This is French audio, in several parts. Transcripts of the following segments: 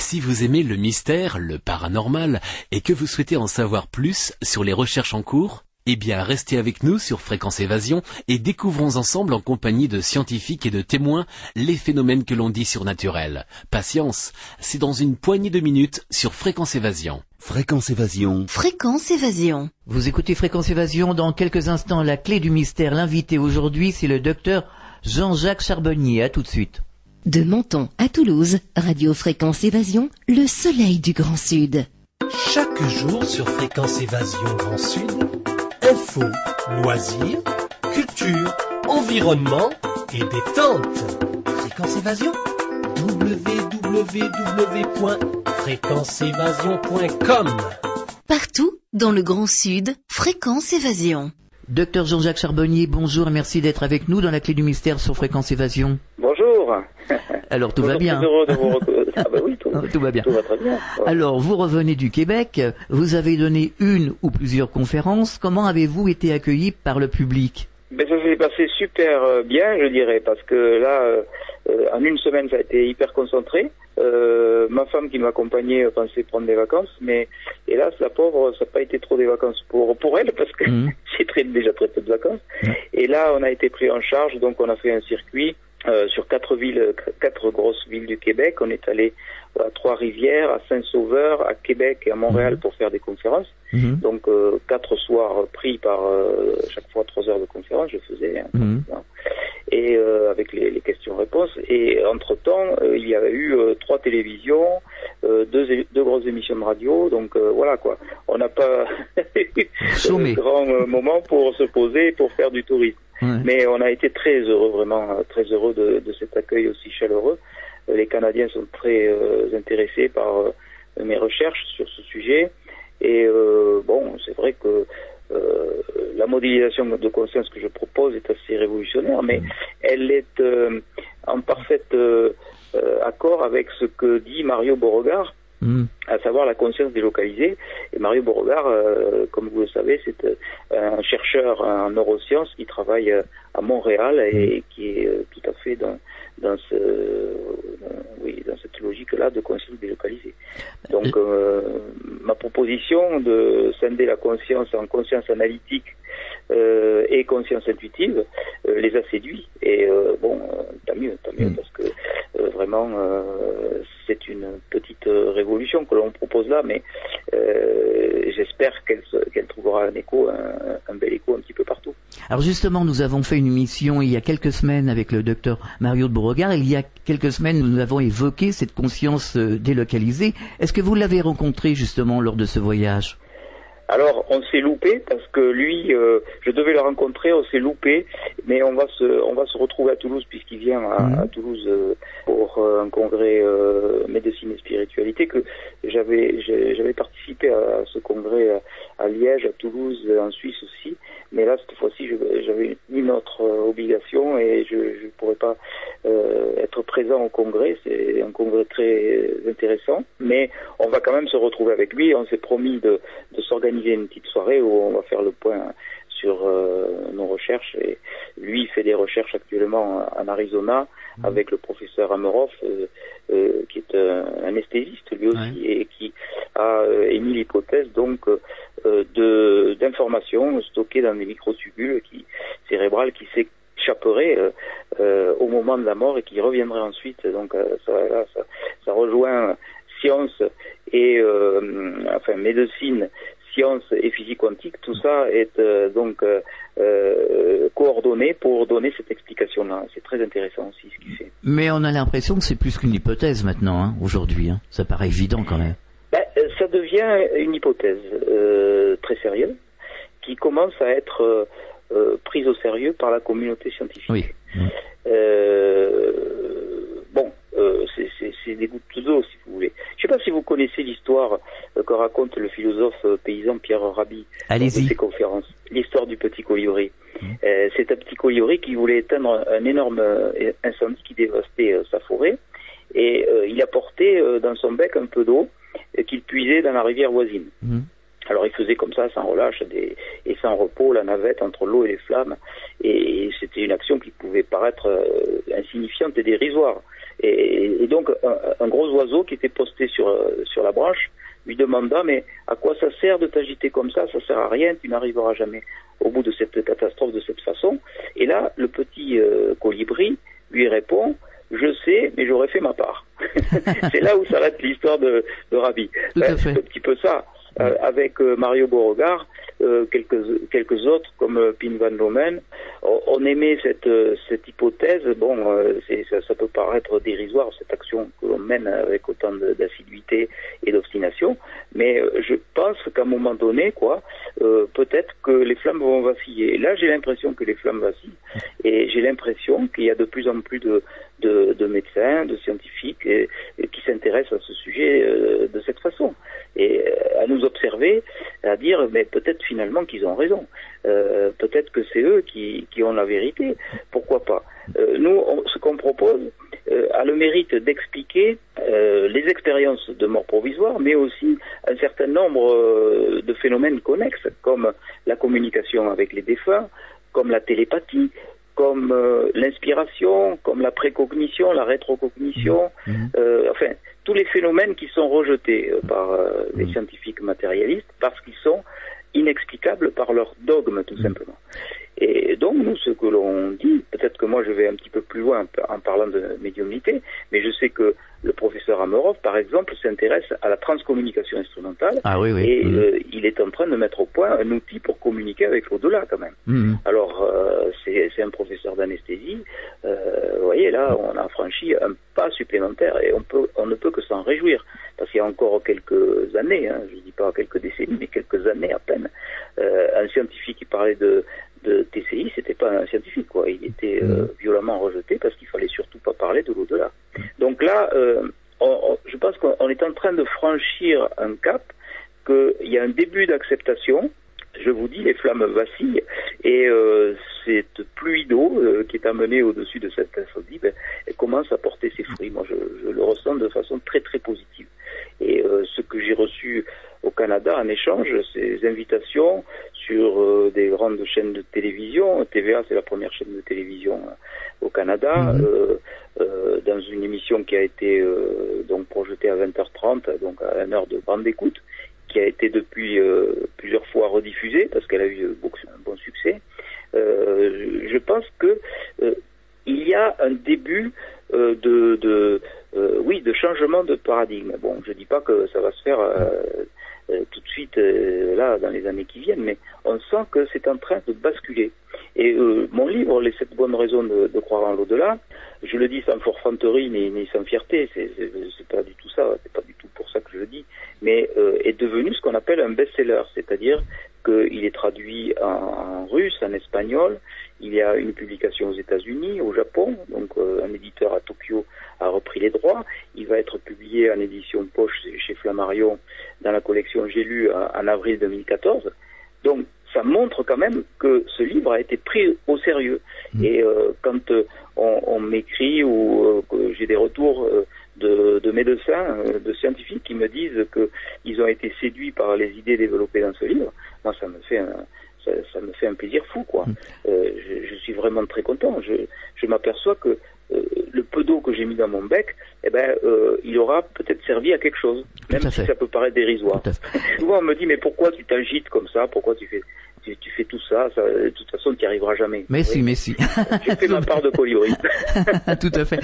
Si vous aimez le mystère, le paranormal, et que vous souhaitez en savoir plus sur les recherches en cours, eh bien, restez avec nous sur Fréquence Évasion et découvrons ensemble en compagnie de scientifiques et de témoins les phénomènes que l'on dit surnaturels. Patience, c'est dans une poignée de minutes sur Fréquence Évasion. Fréquence Évasion. Fréquence Évasion. Vous écoutez Fréquence Évasion dans quelques instants la clé du mystère. L'invité aujourd'hui, c'est le docteur Jean-Jacques Charbonnier. À tout de suite. De Menton à Toulouse, Radio Fréquence Évasion, le soleil du Grand Sud. Chaque jour sur Fréquence Évasion Grand Sud, info, loisirs, culture, environnement et détente. Fréquence Évasion www.fréquenceévasion.com Partout dans le Grand Sud, Fréquence Évasion. Docteur Jean-Jacques Charbonnier, bonjour et merci d'être avec nous dans la clé du mystère sur Fréquence Évasion. Bonjour. Alors tout va bien. heureux de vous. Ah bah oui, tout, Tout va bien. tout va très bien. Ouais. Alors, vous revenez du Québec, vous avez donné une ou plusieurs conférences. Comment avez-vous été accueilli par le public? Ben, ça s'est passé super euh, bien, je dirais, parce que là, euh, en une semaine, ça a été hyper concentré. Euh, ma femme qui m'accompagnait pensait prendre des vacances, mais hélas, la pauvre, ça n'a pas été trop des vacances pour pour elle, parce que Mhm. j'ai très, déjà très peu de vacances. Mhm. Et là, on a été pris en charge, donc on a fait un circuit euh, sur quatre villes, quatre grosses villes du Québec. On est allé à Trois-Rivières, à Saint-Sauveur, à Québec et à Montréal pour faire des conférences. Mhm. Donc euh, quatre soirs pris par euh, chaque fois trois heures de conférence, je faisais, hein, Mhm. Et euh, avec les, les questions-réponses. Et entre temps, il y avait eu euh, trois télévisions, euh, deux, deux grosses émissions de radio. Donc euh, voilà quoi. On n'a pas eu grand euh, moment pour se poser et pour faire du tourisme. Ouais. Mais on a été très heureux, vraiment euh, très heureux de, de cet accueil aussi chaleureux. Euh, Les Canadiens sont très euh, intéressés par euh, mes recherches sur ce sujet. Et euh, bon, c'est vrai que euh, la modélisation de conscience que je propose est assez révolutionnaire, mais elle est euh, en parfait euh, accord avec ce que dit Mario Beauregard, Mhm. à savoir la conscience délocalisée. Et Mario Beauregard, euh, comme vous le savez, c'est euh, un chercheur en neurosciences qui travaille euh, à Montréal et qui est euh, tout à fait dans, dans, ce, oui, dans cette logique-là de conscience délocalisée. Donc, euh, ma proposition de scinder la conscience en conscience analytique euh, et conscience intuitive euh, les a séduits. Et euh, bon, tant mieux, tant mieux, Mm. parce que vraiment, c'est une petite révolution que l'on propose là, mais j'espère qu'elle qu'elle trouvera un écho, un, un bel écho un petit peu partout. Alors justement, nous avons fait une émission il y a quelques semaines avec le docteur Mario de Beauregard. Il y a quelques semaines, nous avons évoqué cette conscience délocalisée. Est-ce que vous l'avez rencontré justement lors de ce voyage? Alors, on s'est loupé parce que lui, euh, je devais le rencontrer, on s'est loupé, mais on va se, on va se retrouver à Toulouse puisqu'il vient à, Mhm. à Toulouse euh, pour euh, un congrès euh, médecine et spiritualité que j'avais, j'avais participé à, ce congrès à, à Liège, à Toulouse, en Suisse aussi, mais là cette fois-ci j'avais une autre euh, obligation et je ne pourrais pas euh, être présent au congrès. C'est un congrès très intéressant, mais on va quand même se retrouver avec lui. On s'est promis de de s'organiser une petite soirée où on va faire le point sur euh, nos recherches. Et lui, il fait des recherches actuellement en Arizona avec le professeur Ameroff, euh, euh, qui est un anesthésiste lui aussi, et qui a euh, émis l'hypothèse donc euh, de d'informations stockées dans des microtubules qui cérébrales qui s'échapperaient euh, euh, au moment de la mort et qui reviendraient ensuite. Donc euh, ça, là, ça, ça rejoint science et enfin médecine, science et physique quantique, tout ça est euh, donc euh, euh, coordonné pour donner cette explication-là. C'est très intéressant aussi ce qu'il fait. Mais on a l'impression que c'est plus qu'une hypothèse maintenant, hein, aujourd'hui. hein. Ça paraît évident quand même. Ben, ça devient une hypothèse très sérieuse qui commence à être euh, prise au sérieux par la communauté scientifique. Oui. Euh, bon, euh, c'est- des gouttes d'eau si vous voulez. Je ne sais pas si vous connaissez l'histoire que raconte le philosophe paysan Pierre Rabhi Allez-y. ses conférences. L'histoire du petit colliori. Euh, c'est un petit colliori qui voulait éteindre un énorme incendie qui dévastait sa forêt et il apportait euh, dans son bec un peu d'eau qu'il puisait dans la rivière voisine. Mhm. Alors il faisait comme ça, sans relâche des, et sans repos, la navette entre l'eau et les flammes. Et, c'était une action qui pouvait paraître euh, insignifiante et dérisoire. Et, donc un, gros oiseau qui était posté sur, sur la branche lui demanda mais à quoi ça sert de t'agiter comme ça? Ça sert à rien, tu n'arriveras jamais au bout de cette catastrophe de cette façon. Et là, le petit colibri lui répond je sais, mais j'aurais fait ma part. c'est là où s'arrête l'histoire de, de Rabi. c'est un petit peu ça. Euh, avec euh, Mario Beauregard, euh, quelques, quelques autres comme Pin Van Lomen, on, aimait cette, cette hypothèse. Bon, ça, ça, peut paraître dérisoire, cette action que l'on mène avec autant d'assiduité et d'obstination, mais je pense qu'à un moment donné, quoi, peut-être que les flammes vont vaciller. Là, j'ai l'impression que les flammes vacillent, et j'ai l'impression qu'il y a de plus en plus de, de, de médecins, de scientifiques et, qui s'intéressent à ce sujet de cette façon. Et à nous observer, à dire mais peut-être finalement qu'ils ont raison. Euh, peut-être que c'est eux qui, qui, ont la vérité. Pourquoi pas? Euh, Nous, ce qu'on propose euh, a le mérite d'expliquer les expériences de mort provisoire, mais aussi un certain nombre de phénomènes connexes, comme la communication avec les défunts, comme la télépathie, comme l'inspiration, comme la précognition, la rétrocognition, mmh. enfin tous les phénomènes qui sont rejetés euh, par euh, les mm. scientifiques matérialistes parce qu'ils sont inexplicables par leur dogme tout mm. simplement. Et donc nous, ce que l'on dit, peut-être que moi je vais un petit peu plus loin en parlant de médiumnité, mais je sais que le professeur Amerov, par exemple, s'intéresse à la transcommunication instrumentale. Ah oui, oui. Et euh, il est en train de mettre au point un outil pour communiquer avec l'au-delà, quand même. Mm-hmm. Alors, euh, c'est un professeur d'anesthésie. Euh, vous voyez, là, on a franchi un pas supplémentaire et on, peut, on ne peut que s'en réjouir. Parce qu'il y a encore quelques années, hein, je ne dis pas quelques décennies, mais quelques années à peine, un scientifique qui parlait de, pas un scientifique, quoi. Il était euh, mm. violemment rejeté parce qu'il fallait surtout pas parler de l'au-delà. Donc là, euh, je pense qu'on est en train de franchir un cap, qu'il y a un début d'acceptation. Je vous dis, les flammes vacillent et euh, cette pluie d'eau qui est amenée au-dessus de cette incendie, ben, elle commence à porter ses fruits. Moi, je, je, le ressens de façon très très positive. Et ce que j'ai reçu au Canada en échange, ces invitations sur euh, des grandes chaînes de télévision. TVA, c'est la première chaîne de télévision euh, au Canada, mhm. euh, dans une émission qui a été donc projetée à 20h30, donc à une heure de bande d'écoute, qui a été depuis plusieurs fois rediffusée parce qu'elle a eu beaucoup, un bon succès. je pense que il y a un début de, de oui, de changement de paradigme. Bon, je dis pas que ça va se faire euh, tout de suite euh, là dans les années qui viennent, mais on sent que c'est en train de basculer. Et euh, mon livre, Les sept bonnes raisons de, croire en l'au-delà, je le dis sans forfanterie ni, ni sans fierté, c'est pas du tout ça, c'est pas du tout pour ça que je le dis, mais est devenu ce qu'on appelle un best-seller, c'est-à-dire qu'il est traduit en, russe, en espagnol, il y a une publication aux États-Unis, au Japon, donc un éditeur à Tokyo a repris les droits. Il va être publié en édition poche chez Flammarion dans la collection J'ai lu en, avril 2014. Donc ça montre quand même que ce livre a été pris au sérieux. Mmh. Et euh, quand euh, on, m'écrit ou euh, que j'ai des retours de, médecins, de scientifiques qui me disent qu'ils ont été séduits par les idées développées dans ce livre, moi ça me fait un, ça, me fait un plaisir fou, quoi. Mmh. je, je, suis vraiment très content. Je, je m'aperçois que euh, le peu d'eau que j'ai mis dans mon bec, eh ben, euh, il aura peut-être servi à quelque chose, même si ça peut paraître dérisoire. Souvent on me dit mais pourquoi tu t'agites comme ça, pourquoi tu fais tu, fais tout ça, de toute façon tu n'y arriveras jamais. Mais si, mais si. J'ai fait ma part de colibri. tout à fait.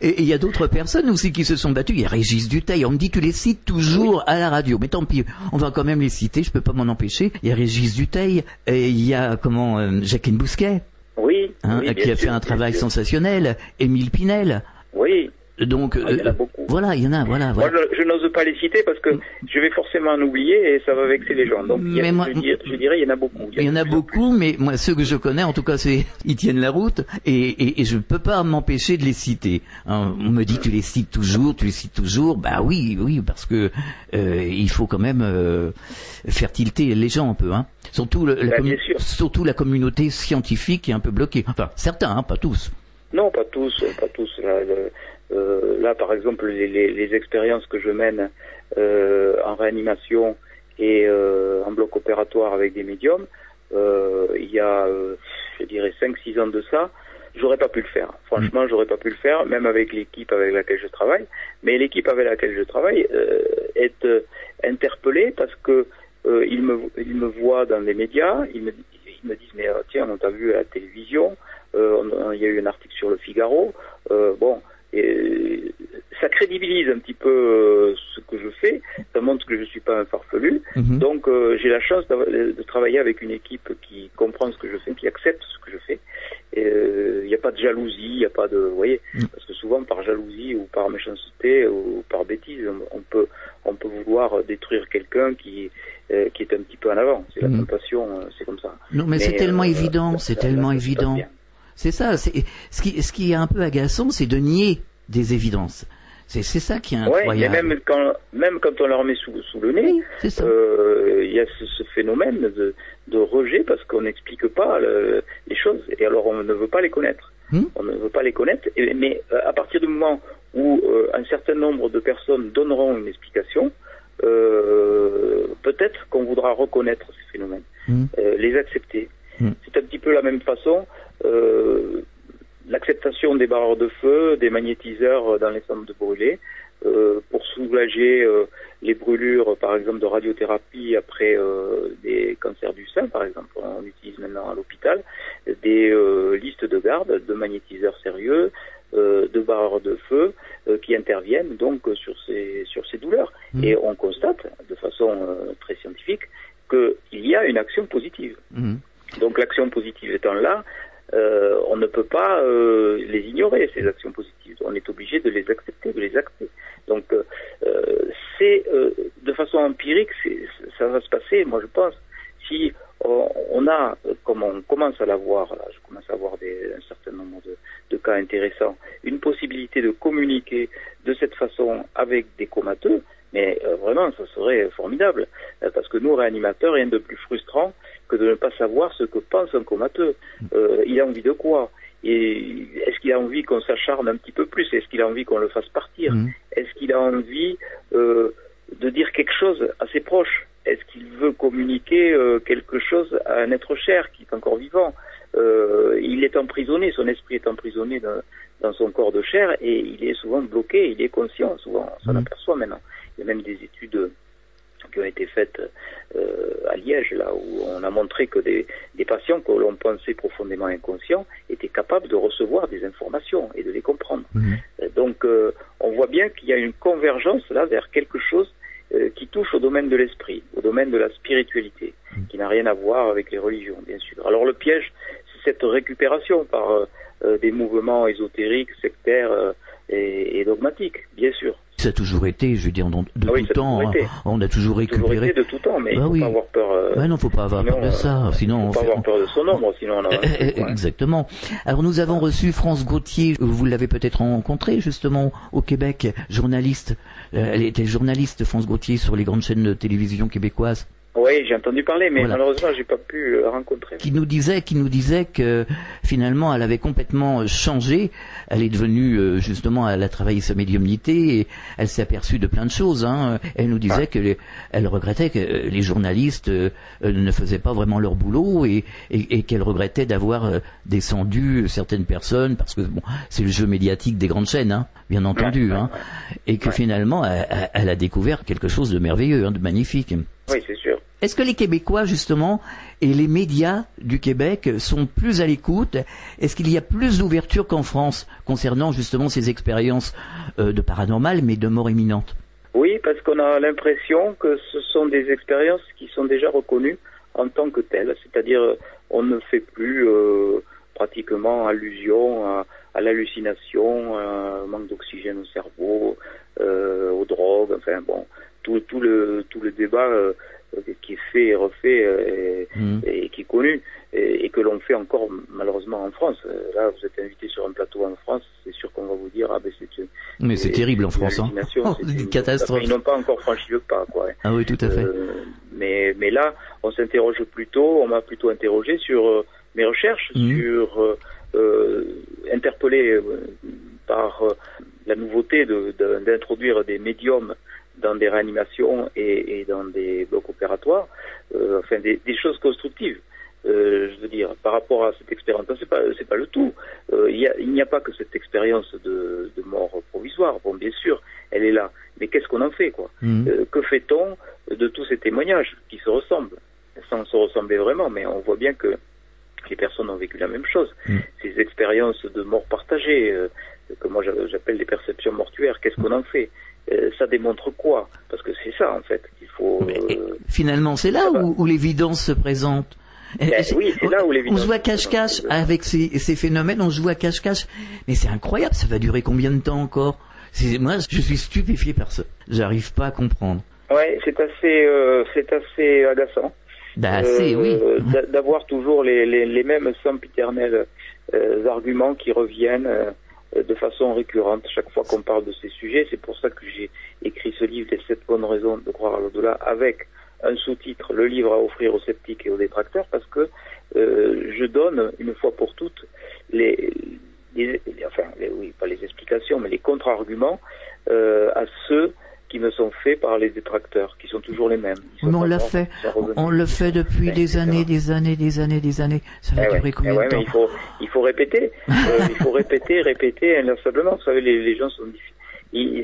Et il y a d'autres personnes aussi qui se sont battues. Il y a Régis Duteil, on me dit que tu les cites toujours à la radio, mais tant pis, on va quand même les citer, je peux pas m'en empêcher. Il y a Régis Duteil, et il y a comment euh, Jacqueline Bousquet. Oui. Hein, qui a fait un travail sensationnel. Émile Pinel. Oui. Donc, ah, il y en a euh, beaucoup. voilà, il y en a, voilà. Moi, je, n'ose pas les citer parce que je vais forcément en oublier et ça va vexer les gens. Donc, mais moi, je, dirais, il y en a beaucoup. Il y, en a beaucoup, mais moi, ceux que je connais, en tout cas, c'est ils tiennent la route et, et, et je ne peux pas m'empêcher de les citer. Hein, on me dit, tu les cites toujours, tu les cites toujours. Bah oui, oui, parce que euh, il faut quand même euh, faire tilter les gens un peu, hein. Surtout, la, bah, surtout la communauté scientifique qui est un peu bloquée. Enfin, certains, hein, pas tous. Non, pas tous, pas tous. Là, euh, là par exemple, les, expériences que je mène euh, en réanimation et euh, en bloc opératoire avec des médiums, il y a, je dirais, 5-6 ans de ça, j'aurais pas pu le faire. Franchement, j'aurais pas pu le faire, même avec l'équipe avec laquelle je travaille. Mais l'équipe avec laquelle je travaille est interpellée parce que ils me ils me voient dans les médias, ils me ils me disent mais tiens, on t'a vu à la télévision, on- il y a eu un article sur le Figaro. Bon, et ça crédibilise un petit peu euh, ce que je fais. Ça montre que je suis pas un farfelu. Mhm. Donc euh, j'ai la chance de travailler avec une équipe qui comprend ce que je fais, qui accepte ce que je fais. Euh, Il n'y a pas de jalousie, il n'y a pas de, vous voyez, Mm. parce que souvent par jalousie ou par méchanceté ou par bêtise, on, on peut on peut vouloir détruire quelqu'un qui euh, qui est un petit peu en avant. C'est la tentation, euh, c'est comme ça. Non, mais, c'est tellement euh, évident, c'est tellement évident. bien. C'est ça. Ce qui, ce qui est un peu agaçant, c'est de nier des évidences. C'est ça qui est Ouais, incroyable. mais même quand même quand on leur met sous, sous le nez, Oui. Euh, il y a ce, ce phénomène de, de rejet parce qu'on n'explique pas le- les choses et alors on ne veut pas les connaître. Hmm. On ne veut pas les connaître, et- mais euh, à partir du moment où euh, un certain nombre de personnes donneront une explication, euh, peut-être qu'on voudra reconnaître ces phénomènes, Hmm. euh, les accepter. Hmm. C'est un petit peu la même façon. Euh, L'acceptation des barreurs de feu, des magnétiseurs dans les centres de brûlés, euh, pour soulager euh, les brûlures, par exemple, de radiothérapie après euh, des cancers du sein, par exemple. On utilise maintenant à l'hôpital des euh, listes de garde de magnétiseurs sérieux, euh, de barreurs de feu euh, qui interviennent donc euh, sur ces sur ces douleurs. Mhm. Et on constate de façon euh, très scientifique qu'il y a une action positive. Mhm. Donc l'action positive étant là, euh, on ne peut pas euh, les ignorer, ces actions positives. On est obligé de les accepter, de les acter. Donc euh, c'est euh, de façon empirique, ça va se passer, moi je pense, si on, a, comme on commence à l'avoir, là, je commence à avoir des, un certain nombre de, de cas intéressants, une possibilité de communiquer de cette façon avec des comateux, mais euh, vraiment, ça serait formidable, Euh, parce que nous, réanimateurs, rien de plus frustrant que de ne pas savoir ce que pense un comateux. Euh, il a envie de quoi? Et est-ce qu'il a envie qu'on s'acharne un petit peu plus? Est-ce qu'il a envie qu'on le fasse partir? Mhm. Est-ce qu'il a envie euh, de dire quelque chose à ses proches? Est-ce qu'il veut communiquer euh, quelque chose à un être cher qui est encore vivant? Euh, Il est emprisonné, son esprit est emprisonné dans, dans son corps de chair et il est souvent bloqué, il est conscient, souvent on s'en Mhm. aperçoit maintenant. Il y a même des études qui ont été faites euh, à Liège, là où on a montré que des, des patients que l'on pensait profondément inconscients étaient capables de recevoir des informations et de les comprendre. Mhm. Euh, Donc euh, on voit bien qu'il y a une convergence là vers quelque chose euh, qui touche au domaine de l'esprit, au domaine de la spiritualité, qui n'a rien à voir avec les religions, bien sûr. Alors le piège, c'est cette récupération par des mouvements ésotériques, sectaires et, et dogmatiques, bien sûr. Ça a toujours été, je veux dire, de Ah oui, tout temps. toujours hein. On a toujours Toujours récupéré. été de tout temps, mais il Bah faut oui. pas avoir peur. euh, non, faut pas avoir sinon, peur de ça. euh, Sinon, on faut pas fait- avoir peur de son ombre, sinon on a. Eh, eh, Exactement. Alors nous avons reçu France Gauthier, vous l'avez peut-être rencontrée justement au Québec, journaliste. Euh, Elle était journaliste, France Gauthier, sur les grandes chaînes de télévision québécoises, Oui, j'ai entendu parler, mais Voilà. malheureusement, j'ai pas pu euh, rencontrer. qui nous disait, qui nous disait que finalement elle avait complètement euh, changé. Elle est devenue euh, justement, elle a travaillé sa médiumnité et elle s'est aperçue de plein de choses. Hein. Elle nous disait que les- elle regrettait que les journalistes ne faisaient pas vraiment leur boulot et, et, et qu'elle regrettait d'avoir descendu certaines personnes parce que bon, c'est le jeu médiatique des grandes chaînes, hein, bien entendu, Ouais, hein, et que finalement elle, elle- elle a découvert quelque chose de merveilleux, hein, de magnifique. Oui, c'est sûr. Est-ce que les Québécois, justement, et les médias du Québec sont plus à l'écoute? Est-ce qu'il y a plus d'ouverture qu'en France concernant justement ces expériences euh, de paranormal, mais de mort imminente? Oui, parce qu'on a l'impression que ce sont des expériences qui sont déjà reconnues en tant que telles, c'est-à-dire euh, on ne fait plus euh, pratiquement allusion à, à l'hallucination, à manque d'oxygène au cerveau, aux drogues, enfin bon, tout, tout le tout le débat qui est fait et refait euh, Mhm. et, et qui est connu et, et que l'on fait encore malheureusement en France. Euh, Là, vous êtes invité sur un plateau en France, c'est sûr qu'on va vous dire ah ben c'est Mais c'est terrible en France, hein. Oh, c'est une catastrophe. Ils n'ont pas encore franchi le pas, quoi. Ah oui, tout à fait. Euh, mais, mais là, on s'interroge plutôt, on m'a plutôt interrogé sur euh, mes recherches, Mhm. sur euh, interpellé par la nouveauté de- de- d'introduire des médiums dans des réanimations et, et dans des blocs opératoires, euh, enfin des, des choses constructives. euh, je veux dire, par rapport à cette expérience, c'est pas, c'est pas le tout. Euh, il n'y a, pas que cette expérience de, mort provisoire. Bon, bien sûr, elle est là. Mais qu'est-ce qu'on en fait, quoi mmh. Que fait-on de tous ces témoignages qui se ressemblent, sans se ressembler vraiment Mais on voit bien que les personnes ont vécu la même chose. Mmh. Ces expériences de mort partagée, que moi j'appelle des perceptions mortuaires, qu'est-ce qu'on en fait? Ça démontre quoi? Parce que c'est ça en fait qu'il faut. finalement, c'est là où, où l'évidence se présente. Ben oui, c'est là où On se voit cache-cache avec ces, ces, phénomènes, on se voit cache-cache. Mais c'est incroyable, ça va durer combien de temps encore? Moi, je suis stupéfié par ça. J'arrive pas à comprendre. Ouais, c'est assez, euh, c'est assez agaçant. Bah, oui. Euh, d'avoir toujours les, les, les, mêmes sempiternels euh, arguments qui reviennent de façon récurrente chaque fois qu'on parle de ces sujets. C'est pour ça que j'ai écrit ce livre, Les sept bonnes raisons de croire à l'au-delà, avec un sous-titre, le livre à offrir aux sceptiques et aux détracteurs, parce que euh, je donne une fois pour toutes les, enfin, oui, pas les explications, mais les contre-arguments euh, à ceux qui me sont faits par les détracteurs, qui sont toujours les mêmes. Mais on l'a fait, on le fait depuis des années, des années, des années, des années. Ça va eh durer combien eh de temps il faut, il faut répéter, euh, il faut répéter, répéter inlassablement. Vous savez, les, les gens sont difficiles.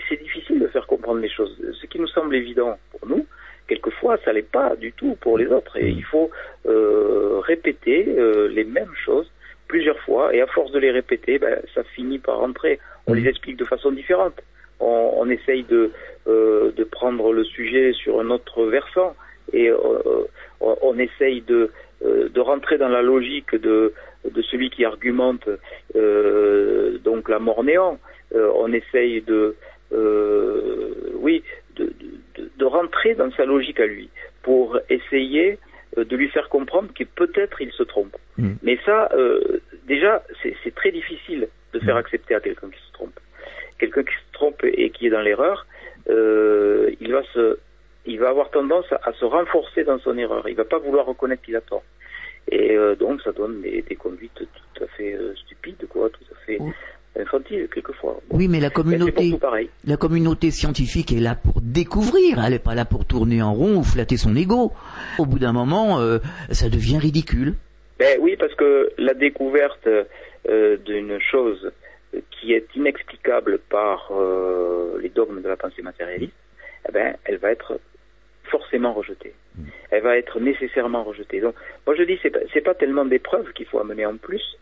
C'est difficile de faire comprendre les choses. Ce qui nous semble évident pour nous, quelquefois, ça l'est pas du tout pour les autres. Et il faut euh, répéter euh, les mêmes choses plusieurs fois. Et à force de les répéter, ben, ça finit par rentrer. On les explique de façon différente. On, on essaye de, euh, de prendre le sujet sur un autre versant. Et on, on, essaye de, de rentrer dans la logique de, de celui qui argumente donc la mort néant. on essaye de, oui, de, de rentrer dans sa logique à lui pour essayer euh, de lui faire comprendre que peut-être il se trompe. Mm. Mais ça, euh, déjà, c'est très difficile de faire mm. accepter à quelqu'un qui se trompe. Quelqu'un qui se trompe et qui est dans l'erreur, euh, il va se, il va avoir tendance à, se renforcer dans son erreur. Il va pas vouloir reconnaître qu'il a tort. Et donc, ça donne des, conduites tout à fait stupides, quoi, tout à fait infantile quelquefois. Oui, mais la communauté, la communauté scientifique est là pour découvrir. Elle n'est pas là pour tourner en rond ou flatter son ego. Au bout d'un moment, euh, ça devient ridicule. Ben oui, parce que la découverte euh, d'une chose qui est inexplicable par euh, les dogmes de la pensée matérialiste, eh ben, elle va être forcément rejetée. Mm. Elle va être nécessairement rejetée. Donc, moi je dis, c'est pas, pas tellement des preuves qu'il faut amener en plus,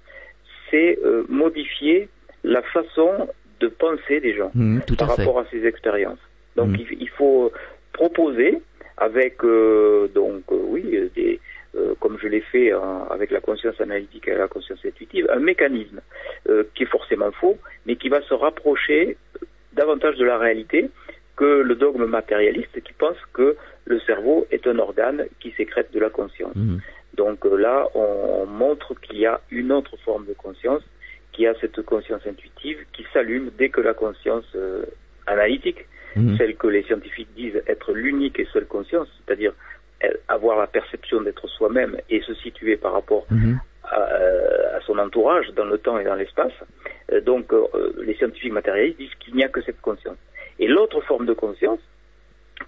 c'est modifier la façon de penser des gens mmh, par rapport à ces expériences. Donc mmh. il, faut proposer avec euh, donc euh, oui des euh, comme je l'ai fait avec la conscience analytique et la conscience intuitive, un mécanisme qui est forcément faux, mais qui va se rapprocher davantage de la réalité que le dogme matérialiste qui pense que le cerveau est un organe qui sécrète de la conscience. Mmh. Donc là, on montre qu'il y a une autre forme de conscience qui a cette conscience intuitive qui s'allume dès que la conscience euh, analytique, mhm. celle que les scientifiques disent être l'unique et seule conscience, c'est-à-dire euh, avoir la perception d'être soi-même et se situer par rapport mhm. euh, à, son entourage dans le temps et dans l'espace. donc les scientifiques matérialistes disent qu'il n'y a que cette conscience. Et l'autre forme de conscience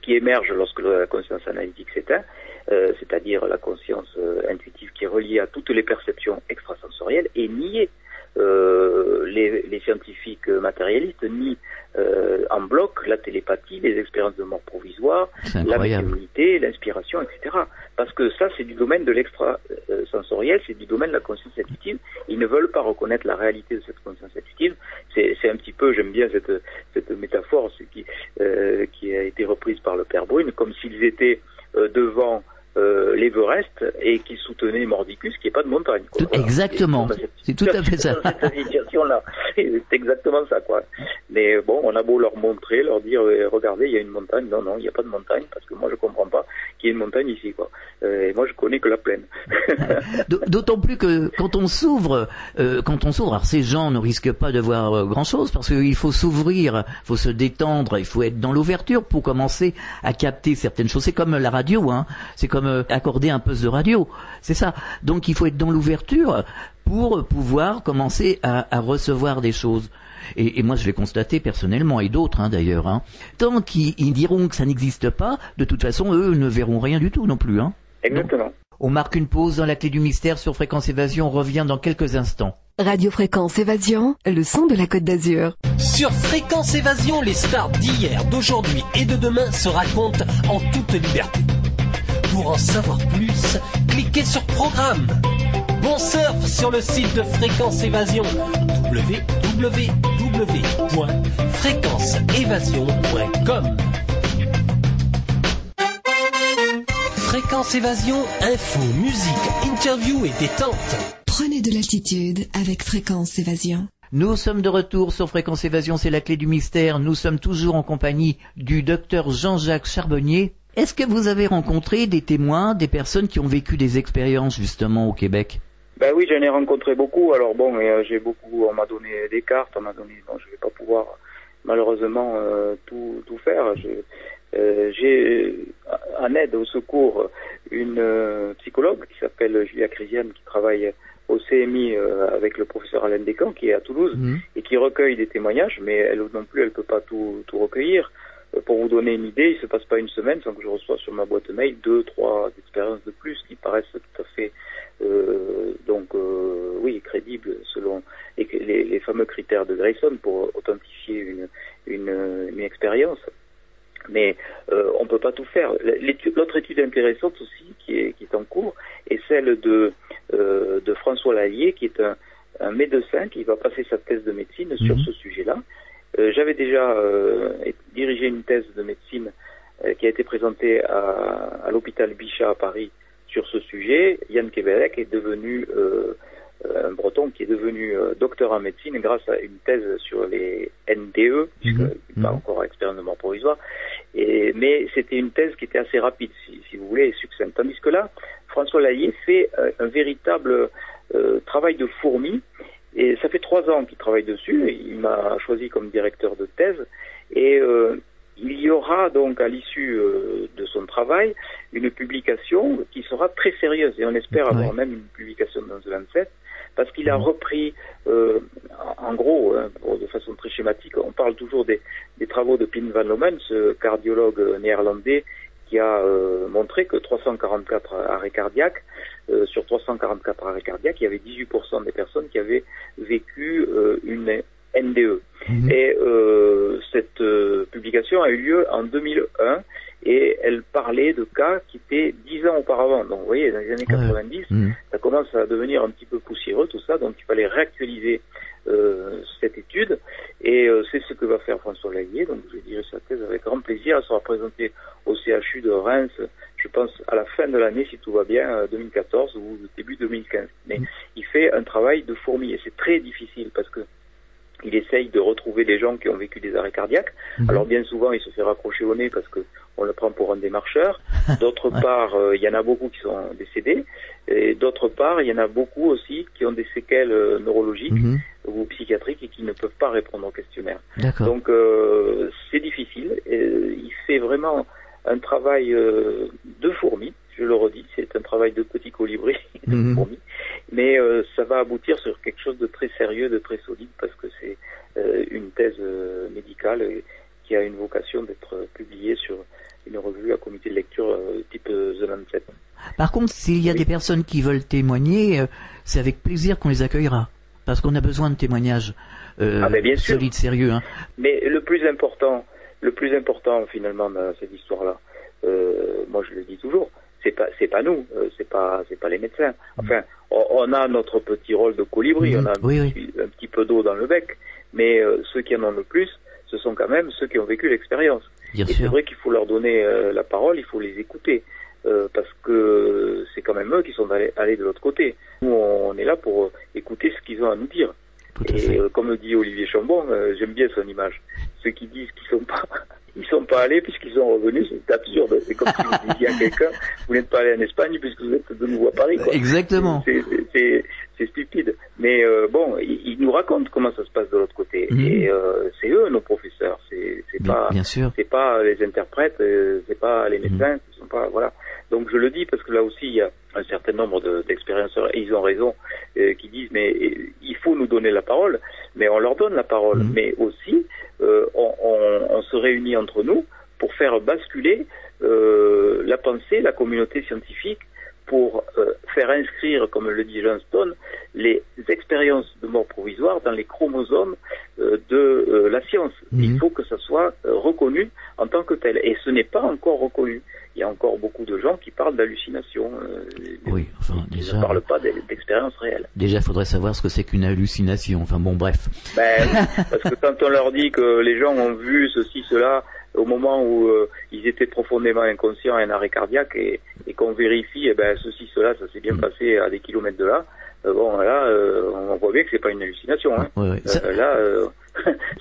qui émerge lorsque la conscience analytique s'éteint, c'est-à-dire la conscience intuitive qui est reliée à toutes les perceptions extrasensorielles, est niée euh, les, les, scientifiques matérialistes nient euh, en bloc la télépathie, les expériences de mort provisoire, la médiumnité, l'inspiration, etc. Parce que ça, c'est du domaine de l'extra-sensoriel, c'est du domaine de la conscience intuitive. Ils ne veulent pas reconnaître la réalité de cette conscience intuitive. C'est un petit peu, j'aime bien cette, cette métaphore qui, euh, qui a été reprise par le père Brune, comme s'ils étaient euh, devant euh, l'Everest et qui soutenait Mordicus, qui n'est pas de montagne. Exactement. C'est tout à fait ça. c'est exactement ça, quoi. Mais bon, on a beau leur montrer, leur dire, euh, regardez, il y a une montagne. Non, non, il n'y a pas de montagne parce que moi, je comprends pas qu'il y ait une montagne ici, quoi. Euh, et moi, je connais que la plaine. D'autant plus que quand on s'ouvre, euh, quand on s'ouvre, alors ces gens ne risquent pas de voir grand chose parce qu'il faut s'ouvrir, il faut se détendre, il faut être dans l'ouverture pour commencer à capter certaines choses. C'est comme la radio, hein. C'est comme euh, accorder un poste de radio. C'est ça. Donc il faut être dans l'ouverture pour pouvoir commencer à, recevoir des choses. Et, moi, je vais constater personnellement, et d'autres hein, d'ailleurs, hein, tant qu'ils diront que ça n'existe pas, de toute façon, eux ne verront rien du tout non plus. Hein. Exactement. On marque une pause dans la clé du mystère sur Fréquence Évasion. On revient dans quelques instants. Radio Fréquence Évasion, le son de la Côte d'Azur. Sur Fréquence Évasion, les stars d'hier, d'aujourd'hui et de demain se racontent en toute liberté. Pour en savoir plus, cliquez sur Programme. Bon surf sur le site de Fréquence Évasion www.fréquenceévasion.com. Fréquence Évasion, info, musique, interview et détente. Prenez de l'altitude avec Fréquence Évasion. Nous sommes de retour sur Fréquence Évasion, c'est la clé du mystère. Nous sommes toujours en compagnie du docteur Jean-Jacques Charbonnier. Est-ce que vous avez rencontré des témoins, des personnes qui ont vécu des expériences justement au Québec? Ben oui, j'en ai rencontré beaucoup. Alors bon, euh, j'ai beaucoup, on m'a donné des cartes, on m'a donné, bon, je vais pas pouvoir malheureusement euh, tout, tout faire. J'ai euh, j'ai en aide au secours une euh, psychologue qui s'appelle Julia Crisiane qui travaille au CMI euh, avec le professeur Alain Descamps qui est à Toulouse Mhm. et qui recueille des témoignages, mais elle non plus elle peut pas tout, tout recueillir. Euh, Pour vous donner une idée, il se passe pas une semaine sans que je reçois sur ma boîte mail deux, trois expériences de plus qui paraissent tout à fait euh, donc euh, oui crédibles selon les, les, les fameux critères de Grayson pour authentifier une, une, une expérience. Mais euh, on peut pas tout faire. L'autre étude intéressante aussi qui est, qui est en cours est celle de, de François Lallier, qui est un, un médecin qui va passer sa thèse de médecine sur Mhm. ce sujet-là. J'avais déjà dirigé une thèse de médecine qui a été présentée à, à l'hôpital Bichat à Paris sur ce sujet. Yann Kevelec est devenu euh, un breton qui est devenu euh, docteur en médecine grâce à une thèse sur les NDE, puisqu'il n'est pas Mhm. encore mort provisoire. Et, mais c'était une thèse qui était assez rapide, si, si vous voulez, et succincte. Tandis que là, François Lallier fait euh, un véritable euh, travail de fourmi. Et ça fait trois ans qu'il travaille dessus. Il m'a choisi comme directeur de thèse. Et euh, il y aura donc à l'issue euh, de son travail une publication qui sera très sérieuse. Et on espère avoir même une publication dans le 27 parce qu'il a repris, euh, en gros, hein, pour- de façon très schématique, on parle toujours des, des travaux de Pim van Lomen, ce cardiologue néerlandais qui a euh, montré que 344 arrêts cardiaques, euh, sur 344 arrêts cardiaques, il y avait 18% des personnes qui avaient vécu euh, une NDE. Mhm. Et euh, cette euh, publication a eu lieu en 2001 et elle parlait de cas qui étaient 10 ans auparavant. Donc vous voyez, dans les années Ouais. 90, Mhm. ça commence à devenir un petit peu poussiéreux tout ça, donc il fallait réactualiser euh, cette étude et euh, c'est ce que va faire François Lallier, donc je dirai sa thèse avec grand plaisir, elle sera présentée au CHU de Reims, je pense à la fin de l'année si tout va bien, euh, 2014 ou début 2015. Mais Mm. il fait un travail de fourmi et c'est très difficile parce que il essaye de retrouver les gens qui ont vécu des arrêts cardiaques. Mhm. Alors bien souvent, il se fait raccrocher au nez parce que on le prend pour un démarcheur. D'autre Ouais. part, euh, il y en a beaucoup qui sont décédés. Et d'autre part, il y en a beaucoup aussi qui ont des séquelles euh, neurologiques Mhm. ou psychiatriques et qui ne peuvent pas répondre au questionnaire. Donc euh, c'est difficile. Et, euh, il fait vraiment un travail de fourmi, je le redis, c'est un travail de petit colibri, de Mhm. fourmi. Mais euh, ça va aboutir sur quelque chose de très sérieux, de très solide, parce que c'est euh, une thèse euh, médicale qui a une vocation d'être publiée sur une revue à comité de lecture type The Lancet. Par contre, s'il y a Oui. des personnes qui veulent témoigner, c'est avec plaisir qu'on les accueillera. Parce qu'on a besoin de témoignages Ah, ben, bien sûr. solides, sérieux. Hein. Mais le plus important, le plus important finalement dans cette histoire-là, moi je le dis toujours, c'est pas c'est pas nous, euh, c'est pas c'est pas les médecins. Enfin, on, on a notre petit rôle de colibri, Mhm. on a un, oui. petit, un petit peu d'eau dans le bec, mais euh, ceux qui en ont le plus, ce sont quand même ceux qui ont vécu l'expérience. Et c'est vrai qu'il faut leur donner euh, la parole, il faut les écouter. euh, parce que c'est quand même eux qui sont allés, allés de l'autre côté. Nous, on est là pour euh, écouter ce qu'ils ont à nous dire. Tout Et euh, comme dit Olivier Chambon, euh, j'aime bien son image. Ceux qui disent qu'ils sont pas, ils sont pas allés puisqu'ils sont revenus, c'est absurde. C'est comme si vous disiez à quelqu'un, vous n'êtes pas allé en Espagne puisque vous êtes de nouveau à Paris. Quoi. Exactement. C'est- stupide. Mais euh, bon, ils, nous racontent comment ça se passe de l'autre côté. Mhm. Et euh, c'est eux nos professeurs. C'est pas bien sûr. c'est pas les interprètes, euh, c'est pas les médecins, Mhm. ce sont pas voilà. Donc je le dis parce que là aussi il y a un certain nombre de- d'expérienceurs et ils ont raison euh, qui disent mais euh, il faut nous donner la parole, mais on leur donne la parole, Mhm. mais aussi euh, on, on- on se réunit entre nous pour faire basculer euh, la pensée, la communauté scientifique pour euh, faire inscrire, comme le dit Johnston, les expériences de mort provisoire dans les chromosomes euh, de euh, la science. Mhm. Il faut que ça soit reconnu en tant que tel. Et ce n'est pas encore reconnu. Il y a encore beaucoup de gens qui parlent d'hallucination. euh, Oui, enfin, qui déjà- ne parlent pas d'e- d'expérience réelle. Déjà, il faudrait savoir ce que c'est qu'une hallucination. Enfin bon, bref. Ben, parce que quand on leur dit que les gens ont vu ceci, cela, au moment où euh, ils étaient profondément inconscients et un arrêt cardiaque, et, et qu'on vérifie, eh ben, ceci, cela, ça s'est bien Mm. passé à des kilomètres de là, euh, bon, là, euh, on voit bien que c'est pas une hallucination. Hein. Ouais, ouais. Ça- Euh, là, euh,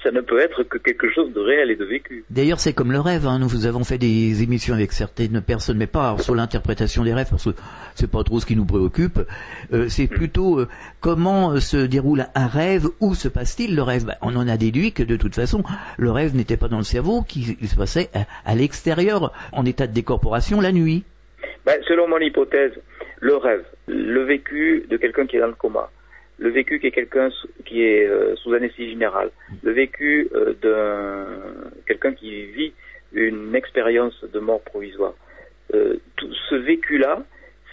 ça ne peut être que quelque chose de réel et de vécu. D'ailleurs, c'est comme le rêve. Hein. Nous vous avons fait des émissions avec certaines personnes, mais pas sur l'interprétation des rêves, parce que c'est pas trop ce qui nous préoccupe. Euh, c'est plutôt euh, comment euh, se déroule un rêve, où se passe-t-il le rêve? Ben, On en a déduit que de toute façon, le rêve n'était pas dans le cerveau, qu'il se passait à, à l'extérieur, en état de décorporation, la nuit. Ben, selon mon hypothèse, le rêve, le vécu de quelqu'un qui est dans le coma, le vécu qui est quelqu'un qui est euh, sous anesthésie générale, le vécu euh, d'un quelqu'un qui vit une expérience de mort provisoire, euh, tout ce vécu-là,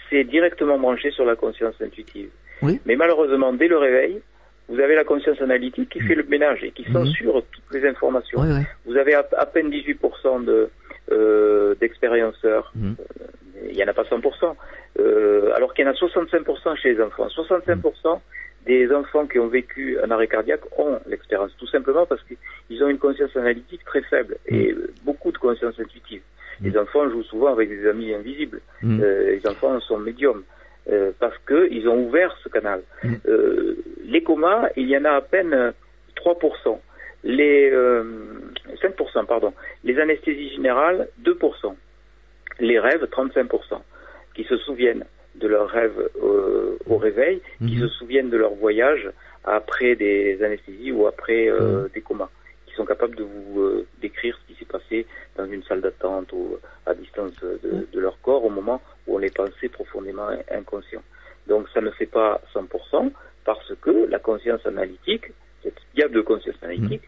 c'est directement branché sur la conscience intuitive. Oui. Mais malheureusement, dès le réveil, vous avez la conscience analytique qui fait le ménage et qui Mhm. censure toutes les informations. Ouais. Vous avez à, à peine 18% de, euh, d'expérienceurs. Mhm. Euh, Il n'y en a pas 100%. Euh, alors qu'il y en a 65% chez les enfants. 65% des enfants qui ont vécu un arrêt cardiaque ont l'expérience. Tout simplement parce qu'ils ont une conscience analytique très faible et euh, beaucoup de conscience intuitive. Les enfants jouent souvent avec des amis invisibles. Mhm. Euh, les enfants sont médiums. euh, parce qu'ils ont ouvert ce canal. Mm. Euh, les comas, il y en a à peine euh, 3%. Les euh, 5%, pardon. Les anesthésies générales, 2%. Les rêves, 35%. Qui se souviennent de leurs rêves euh, au réveil, qui Mhm. se souviennent de leur voyage après des anesthésies ou après euh, des comas, qui sont capables de vous euh, décrire ce qui s'est passé dans une salle d'attente ou à distance de, de leur corps au moment où on les pensait profondément inconscients. Donc ça ne fait pas 100% parce que la conscience analytique, cette diable de conscience analytique,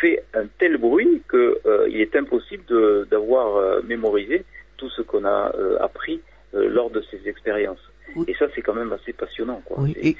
fait un tel bruit que euh, il est impossible d'avoir mémorisé tout ce qu'on a appris euh, lors de ces expériences. Oui. Et ça, c'est quand même assez passionnant. Quoi. Oui, et-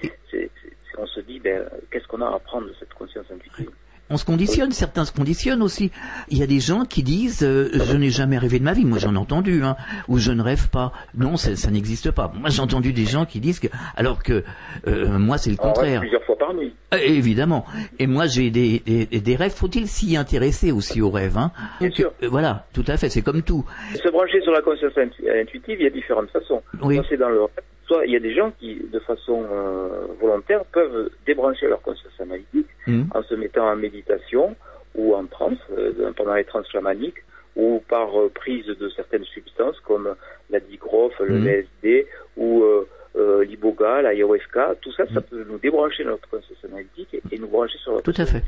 on se dit, ben, qu'est-ce qu'on a à apprendre de cette conscience intuitive? On se conditionne, certains se conditionnent aussi. Il y a des gens qui disent euh, je n'ai jamais rêvé de ma vie, moi j'en ai entendu, hein, ou je ne rêve pas. Non, ça, ça n'existe pas. Moi j'ai entendu des gens qui disent que, alors que euh, moi c'est le On rêve contraire. plusieurs fois par nuit. Euh, évidemment. Et moi j'ai des, des, des rêves. Faut-il s'y intéresser aussi aux rêves hein? Bien Donc, sûr. Voilà, tout à fait. C'est comme tout. Se brancher sur la conscience intu- intuitive, il y a différentes façons. Oui. Soit c'est dans le rêve, soit il y a des gens qui, de façon euh, volontaire, peuvent débrancher leur conscience analytique Mhm. en se mettant en méditation ou en transe, euh, pendant les trans chamaniques, ou par euh, prise de certaines substances comme la digrof, le Mhm. LSD ou euh, l'iboga, l'ayahuasca. Tout ça, ça peut nous débrancher notre conscience analytique et, et nous brancher sur la Tout à fait.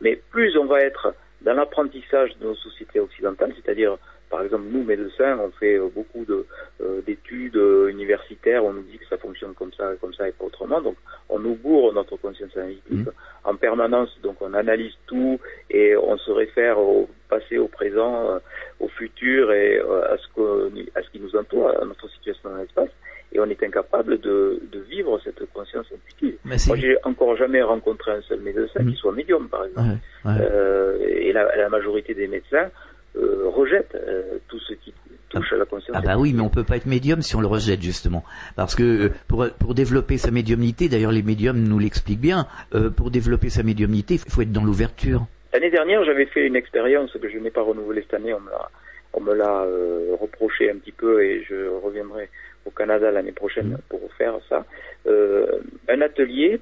Mais plus on va être dans l'apprentissage de nos sociétés occidentales, c'est-à-dire, par exemple, nous, médecins, on fait euh, beaucoup de, euh, d'études euh, universitaires, on nous dit que ça fonctionne comme ça, comme ça et pas autrement, donc on nous bourre notre conscience analytique Mhm. en permanence, donc on analyse tout et on se réfère au passé, au présent, au futur et à, ce que, à ce qui nous entoure, à notre situation dans l'espace, et on est incapable de, de vivre cette conscience intuitive. Moi, j'ai encore jamais rencontré un seul médecin Mhm. qui soit médium, par exemple. Ouais, ouais. Euh, et la, la majorité des médecins euh, rejettent euh, tout ce qui touche à la conscience. Ah bah oui, mais on peut pas être médium si on le rejette justement, parce que euh, pour pour développer sa médiumnité, d'ailleurs les médiums nous l'expliquent bien, euh, pour développer sa médiumnité, il faut être dans l'ouverture. L'année dernière, j'avais fait une expérience que je n'ai pas renouvelée cette année. On me l'a, on me l'a reproché un petit peu et je reviendrai au Canada l'année prochaine pour faire ça. Un atelier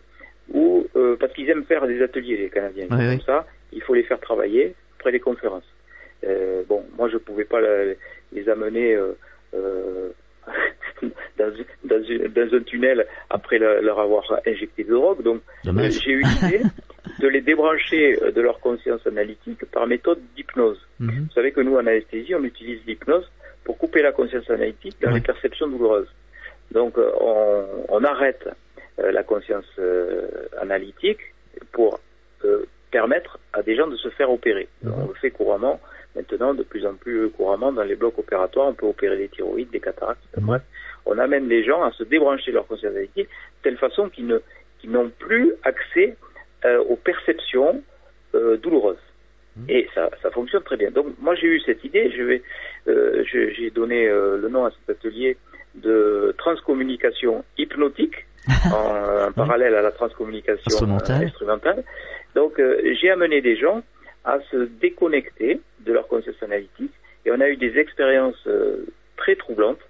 où, parce qu'ils aiment faire des ateliers les Canadiens, comme ça, il faut les faire travailler après les conférences. Euh, bon, moi je pouvais pas la- les amener euh, euh, dans, dans, une- dans un tunnel après la- leur avoir injecté de drogue, donc j'ai eu l'idée de les débrancher de leur conscience analytique par méthode d'hypnose. Mhm. Vous savez que nous, en anesthésie, on utilise l'hypnose pour couper la conscience analytique dans Oui. les perceptions douloureuses. Donc, on, on arrête la conscience analytique pour permettre à des gens de se faire opérer. Mhm. On le fait couramment maintenant de plus en plus couramment dans les blocs opératoires, on peut opérer des thyroïdes, des cataractes, bref. On amène les gens à se débrancher de leur conscience analytique de telle façon qu'ils ne qu'ils n'ont plus accès euh, aux perceptions euh, douloureuses. Et ça, ça fonctionne très bien. Donc moi j'ai eu cette idée, je vais, euh, je- j'ai donné le nom à cet atelier de transcommunication hypnotique en, en parallèle à la transcommunication Instrumentale. Donc j'ai amené des gens à se déconnecter de leur conscience analytique et on a eu des expériences euh, très troublantes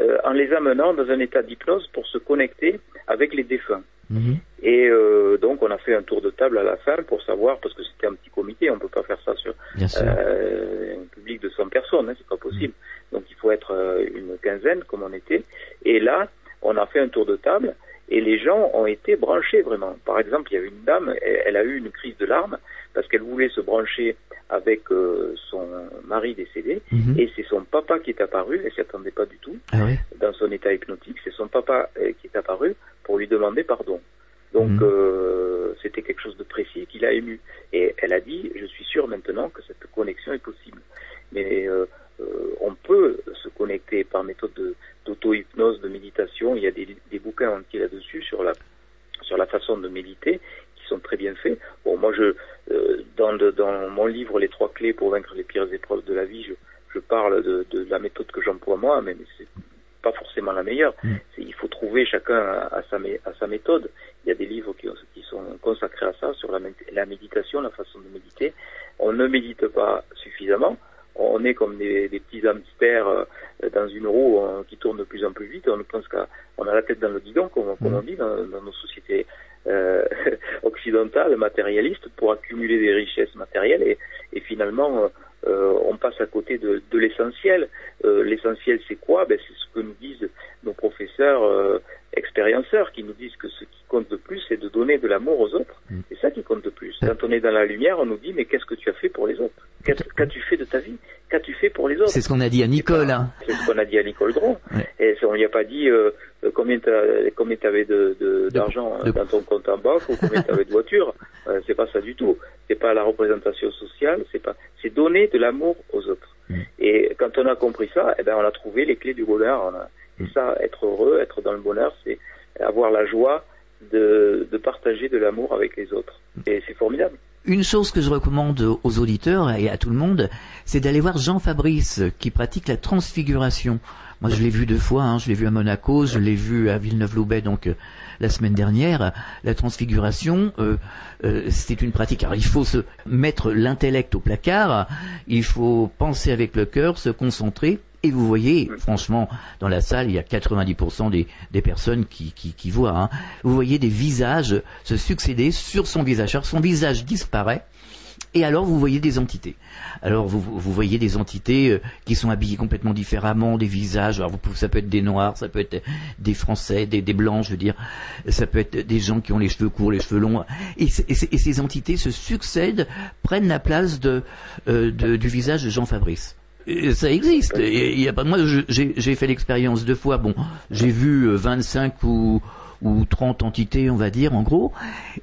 euh, en les amenant dans un état d'hypnose pour se connecter avec les défunts. Mhm. Et euh, donc on a fait un tour de table à la fin pour savoir, parce que c'était un petit comité, on peut pas faire ça sur euh, un public de 100 personnes, hein, c'est pas possible. Donc il faut être euh, une quinzaine comme on était. Et là, on a fait un tour de table et les gens ont été branchés vraiment. Par exemple, il y a une dame, elle, elle a eu une crise de larmes parce qu'elle voulait se brancher avec euh, son mari décédé Mhm. et c'est son papa qui est apparu, elle s'y attendait pas du tout, Ah dans son état hypnotique, c'est son papa euh, qui est apparu pour lui demander pardon. Donc Mhm. euh, c'était quelque chose de précis qui l'a ému. Et elle a dit, je suis sûr maintenant que cette connexion est possible. Mais euh, on peut se connecter par méthode de- d'auto-hypnose, de, méditation. Il y a des, des bouquins entiers là-dessus sur la sur la façon de méditer qui sont très bien faits. Bon, moi, je euh, dans, le- dans mon livre Les trois clés pour vaincre les pires épreuves de la vie, je, je parle de, de la méthode que j'emploie moi, mais, c'est pas forcément la meilleure. Mm. Il faut trouver chacun à, à sa, mé- à sa méthode. Il y a des livres qui, qui sont consacrés à ça, sur la, la méditation, la façon de méditer. On ne médite pas suffisamment. On est comme des, des petits hamsters euh, dans une roue euh, qui tourne de plus en plus vite. On pense qu'on a la tête dans le guidon, comme, comme Mm. on dit dans, dans nos sociétés euh, occidentales, matérialistes, pour accumuler des richesses matérielles. Et, et finalement, euh, on passe à côté de, de l'essentiel. Euh, l'essentiel, c'est quoi? Ben, C'est ce que nous disent nos professeurs euh, expérienceurs, qui nous disent que ce qui compte le plus, c'est de donner de l'amour aux autres. Mm. C'est ça qui compte le plus. Quand on est dans la lumière, on nous dit, mais qu'est-ce que tu as fait pour les autres? Qu'as-tu fait de ta vie? Qu'as-tu fait pour les autres? C'est ce qu'on a dit à Nicole. Hein. c'est ce qu'on a dit à Nicole. Ouais. Et on a pas dit euh, combien de, de, De- d'argent euh, dans ton compte en banque ou combien t'avais de voiture. Euh, c'est pas ça du tout. C'est pas la représentation sociale. C'est pas. C'est donner de l'amour aux autres. Mm. Et quand on a compris ça, eh ben on a trouvé les clés du bonheur. On a- Mm. Ça, être heureux, être dans le bonheur, c'est avoir la joie de, de partager de l'amour avec les autres. Et c'est formidable. Une chose que je recommande aux auditeurs et à tout le monde, c'est d'aller voir Jean Fabrice qui pratique la transfiguration. Moi, je l'ai vu deux fois. hein. Je l'ai vu à Monaco, je l'ai vu à Villeneuve-Loubet, donc euh, la semaine dernière. La transfiguration, euh, euh, c'est une pratique. Alors, il faut se mettre l'intellect au placard. Il faut penser avec le cœur, se concentrer. Et vous voyez, franchement, dans la salle, il y a 90% des, des personnes qui, voient. hein. Vous voyez des visages se succéder sur son visage. Alors son visage disparaît. Et alors vous voyez des entités. Alors vous, vous voyez des entités euh, qui sont habillées complètement différemment, des visages. Alors ça peut être des noirs, ça peut être des français, des, des blancs, je veux dire. Ça peut être des gens qui ont les cheveux courts, les cheveux longs. Et, ces entités se succèdent, prennent la place de, euh, du visage de Jean Fabrice. Ça existe. Il y a pas, moi, j'ai fait l'expérience deux fois. Bon, j'ai vu euh, 25 ou ou 30 entités, on va dire, en gros.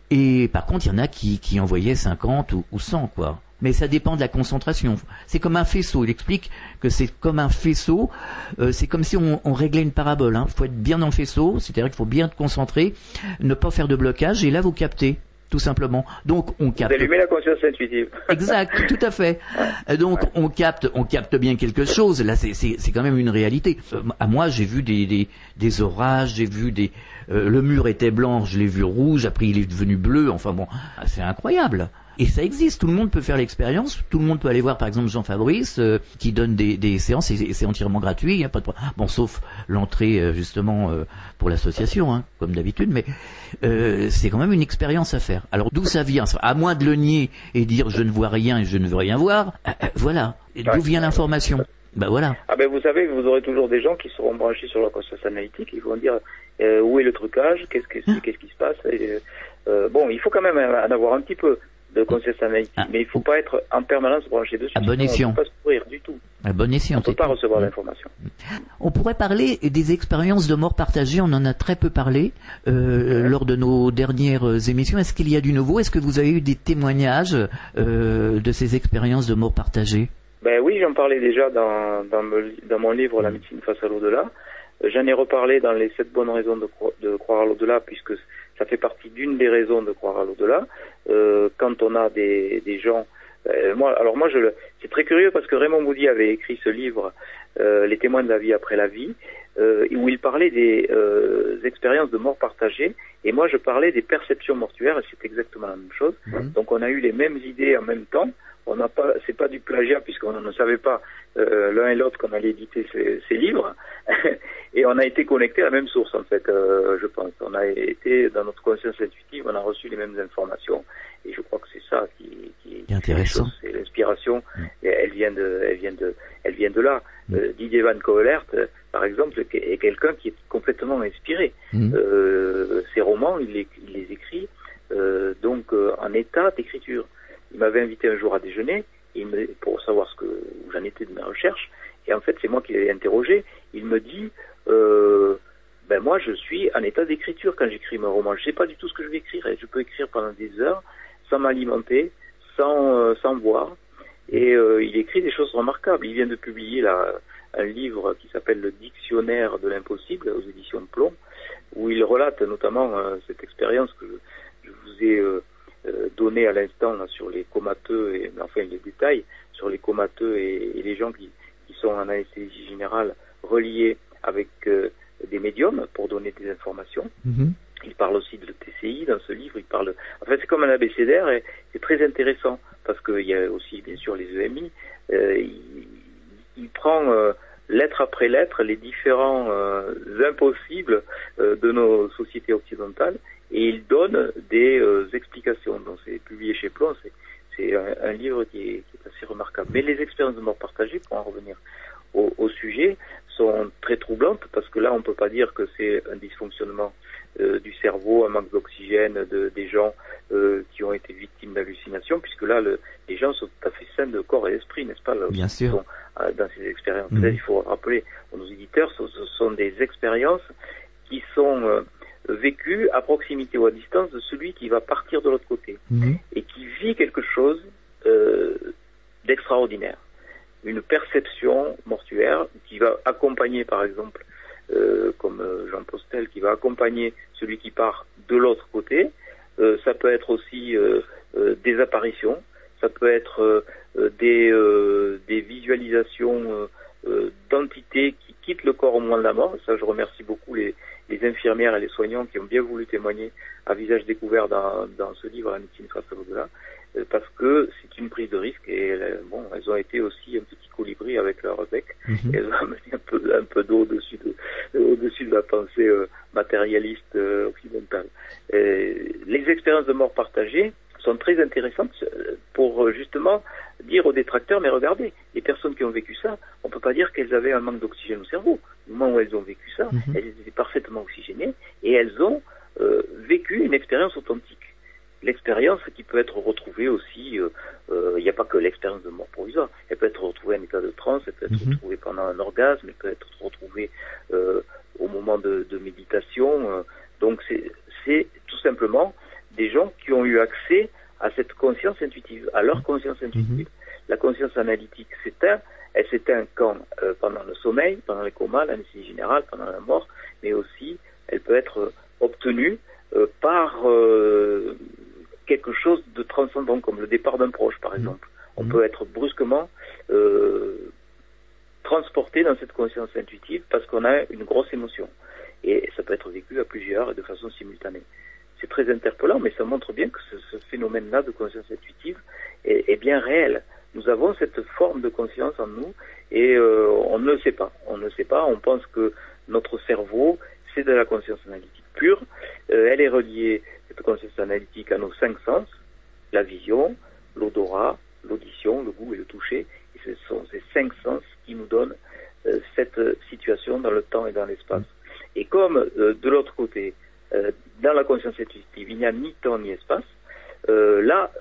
Et par contre, il y en a qui, qui envoyaient 50 ou, ou 100, quoi. Mais ça dépend de la concentration. C'est comme un faisceau. Il explique que c'est comme un faisceau. Euh, c'est comme si on, on réglait une parabole. Il faut être bien dans le faisceau, c'est-à-dire qu'il faut bien te concentrer, ne pas faire de blocage. Et là, vous captez, tout simplement. Donc, on capte. D'allumer la conscience intuitive. Exact, tout à fait. Euh, Donc on capte, on capte bien quelque chose. Là, c'est quand même une réalité. Euh, à moi, j'ai vu des, des des orages, j'ai vu des euh, le mur était blanc, je l'ai vu rouge. Après, il est devenu bleu. Enfin bon, ah, c'est incroyable. Et ça existe, tout le monde peut faire l'expérience, tout le monde peut aller voir par exemple Jean Fabrice euh, qui donne des, des séances et c'est- entièrement gratuit, il y a pas de problème. Bon, sauf l'entrée euh, justement euh, pour l'association, hein, comme d'habitude, mais euh, c'est quand même une expérience à faire. Alors d'où ça vient? À moins de le nier et dire je ne vois rien et je ne veux rien voir, voilà. D'où vient l'information? Ben voilà. Ah ben vous savez, vous aurez toujours des gens qui seront branchés sur la conscience analytique, ils vont dire euh, où est le trucage, qu'est-ce que Ah. qu'est-ce qui se passe? Et, euh, bon, il faut quand même en avoir un petit peu de conscience analytique, Ah. mais il faut pas être en permanence branché dessus. À bon escient. On peut pas se courir du tout. À bon escient. On peut c'est pas tout. recevoir Mm. l'information. On pourrait parler des expériences de mort partagée. On en a très peu parlé euh, lors de nos dernières émissions. Est-ce qu'il y a du nouveau? Est-ce que vous avez eu des témoignages de ces expériences de mort partagée Ben oui, j'en parlais déjà dans, dans, me- dans mon livre La médecine face à l'au-delà. Euh, J'en ai reparlé dans les sept bonnes raisons de, cro- de croire à l'au-delà, puisque ça fait partie d'une des raisons de croire à l'au-delà. Euh, quand on a des, des gens, euh, moi, alors moi, je, le- c'est très curieux parce que Raymond Moody avait écrit ce livre, euh, Les témoins de la vie après la vie, euh, où il parlait des euh, expériences de mort partagée, et moi, je parlais des perceptions mortuaires, et c'est exactement la même chose. Donc, on a eu les mêmes idées en même temps. On n'a pas, c'est pas du plagiat puisqu'on ne savait pas euh, l'un et l'autre qu'on allait éditer ces, ces livres, et on a été connectés à la même source en fait, euh, je pense. On a été dans notre conscience intuitive, on a reçu les mêmes informations, et je crois que c'est ça qui, qui, est intéressant. c'est l'inspiration, et elle vient de, elle vient de, elle vient de là. Euh, Didier Van Coelert, par exemple, est quelqu'un qui est complètement inspiré. Euh, ses romans, il les, il les écrit euh, donc euh, en état d'écriture. Il m'avait invité un jour à déjeuner pour savoir ce que j'en étais de mes recherches. Et en fait, c'est moi qui l'ai interrogé. Il me dit, euh, ben moi, je suis en état d'écriture quand j'écris mon roman. Je sais pas du tout ce que je vais écrire. Je peux écrire pendant des heures sans m'alimenter, sans euh, sans boire. Et euh, il écrit des choses remarquables. Il vient de publier là un livre qui s'appelle Le Dictionnaire de l'impossible aux éditions Plomb, où il relate notamment euh, cette expérience que je, je vous ai euh, euh, donnée à l'instant sur les comateux, et enfin les détails sur les comateux et, et les gens qui, qui sont en anesthésie générale reliés avec euh, des médiums pour donner des informations. Mhm. Il parle aussi de TCI dans ce livre. Il parle. En fait, c'est comme un abécédaire et c'est très intéressant parce qu'il y a aussi bien sûr les EMI. Euh, il, il prend euh, lettre après lettre les différents euh, impossibles de nos sociétés occidentales et il donne des euh, explications. Donc c'est publié chez Plon. C'est un, un livre qui est, qui est assez remarquable. Mais les expériences de mort partagée, pour en revenir au, au sujet, sont très troublantes parce que là, on peut pas dire que c'est un dysfonctionnement euh, du cerveau, un manque d'oxygène de, des gens euh, qui ont été victimes d'hallucinations, puisque là, le, les gens sont tout à fait sains de corps et d'esprit, n'est-ce pas là, Bien sûr. sont, euh, dans ces expériences. Mhm. Là, il faut rappeler à nos éditeurs, ce, ce sont des expériences qui sont vécues à proximité ou à distance de celui qui va partir de l'autre côté Mhm. et qui vit quelque chose euh, d'extraordinaire. Une perception mortuaire qui va accompagner, par exemple, euh, comme euh, Jean Postel, qui va accompagner celui qui part de l'autre côté. Euh, ça peut être aussi des apparitions, ça peut être des, des visualisations d'entités qui quittent le corps au moment de la mort. Ça, je remercie beaucoup les, les infirmières et les soignants qui ont bien voulu témoigner à visage découvert dans, dans ce livre, La médecine face à l'au-delà, euh, parce que c'est une prise de risque et euh, bon, elles ont été aussi un petit colibri avec leur bec. Mhm. Et elles ont amené un peu, un peu d'eau au-dessus de, au-dessus de la pensée euh, matérialiste euh, occidentale. Et les expériences de mort partagée sont très intéressantes euh, pour euh, justement dire aux détracteurs, mais regardez, les personnes qui ont vécu ça, on peut pas dire qu'elles avaient un manque d'oxygène au cerveau. Au moment où elles ont vécu Mhm. elles étaient parfaitement oxygénées et elles ont euh, vécu une expérience authentique. L'expérience qui peut être retrouvée aussi, euh, euh, il n'y a pas que l'expérience de mort provisoire, elle peut être retrouvée en état de transe, elle peut être Mhm. retrouvée pendant un orgasme, elle peut être retrouvée au moment de, de méditation. donc c'est tout simplement des gens qui ont eu accès à cette conscience intuitive, à leur conscience intuitive. La conscience analytique s'éteint, elle s'éteint quand? Sommeil, pendant le coma, l'anesthésie générale, pendant la mort, mais aussi elle peut être euh, obtenue euh, par euh, quelque chose de transcendant, comme le départ d'un proche, par exemple. On Mhm. peut être brusquement euh, transporté dans cette conscience intuitive parce qu'on a une grosse émotion. Et ça peut être vécu à plusieurs et de façon simultanée. C'est très interpellant, mais ça montre bien que ce, ce phénomène-là de conscience intuitive est, est bien réel. Nous avons cette forme de conscience en nous et euh, on ne le sait pas. On ne sait pas. On pense que notre cerveau, c'est de la conscience analytique pure. Euh, elle est reliée, cette conscience analytique, à nos cinq sens la vision, l'odorat, l'audition, le goût et le toucher. Et ce sont ces cinq sens qui nous donnent euh, cette euh, situation dans le temps et dans l'espace. Et comme euh, de l'autre côté, euh, dans la conscience intuitive, il n'y a ni temps ni espace, là,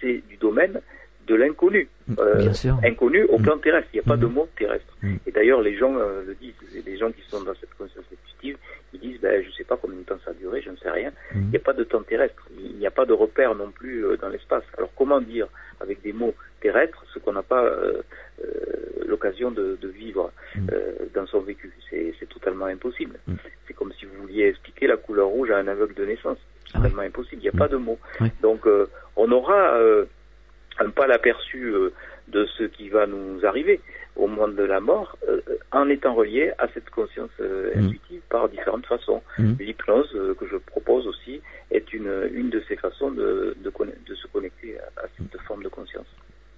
c'est du domaine de l'inconnu. Euh, Bien sûr. inconnu au Mm. plan terrestre. Il n'y a pas de mot terrestre. Mm. Et d'ailleurs, les gens euh, le disent. Les gens qui sont dans cette conscience intuitive, ils disent, ben, je ne sais pas combien de temps ça a duré, je ne sais rien. Il n'y a pas de temps terrestre, il n'y a pas de repère non plus euh, dans l'espace. Alors comment dire avec des mots terrestres ce qu'on n'a pas euh, euh, l'occasion de, de vivre euh, dans son vécu? C'est totalement impossible. C'est comme si vous vouliez expliquer la couleur rouge à un aveugle de naissance. C'est Ah totalement impossible, il n'y a pas de mots. Donc euh, on aura euh, un pas l'aperçu euh, de ce qui va nous arriver au moment de la mort euh, en étant relié à cette conscience euh, Mhm. intuitive par différentes façons. Mhm. L'hypnose euh, que je propose aussi est une, une de ces façons de, de, se connecter à, à cette forme de conscience.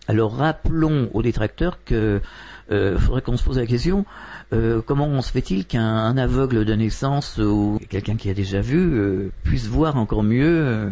Alors rappelons aux détracteurs que faudrait qu'on se pose la question comment se fait-il qu'un un aveugle de naissance ou quelqu'un qui a déjà vu puisse voir encore mieux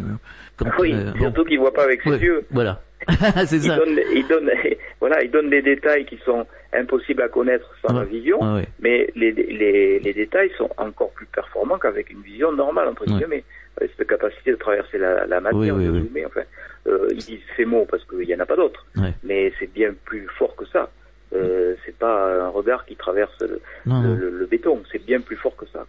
quand, oui, euh, bon. surtout qu'il ne voit pas avec ses Ouais, yeux. Voilà, c'est Il ça. donne, il, donne, voilà, il donne des détails qui sont impossibles à connaître sans la vision, ouais. mais les, les, les détails sont encore plus performants qu'avec une vision normale, entre Ouais. guillemets. Euh, Cette capacité de traverser la, la matière, Oui, oui, oui. zoomer, enfin, euh, ils disent ces mots parce qu'il n'y en a pas d'autres, mais c'est bien plus fort que ça. Euh, c'est pas un regard qui traverse le, Non, le, non, le- le béton, c'est bien plus fort que ça.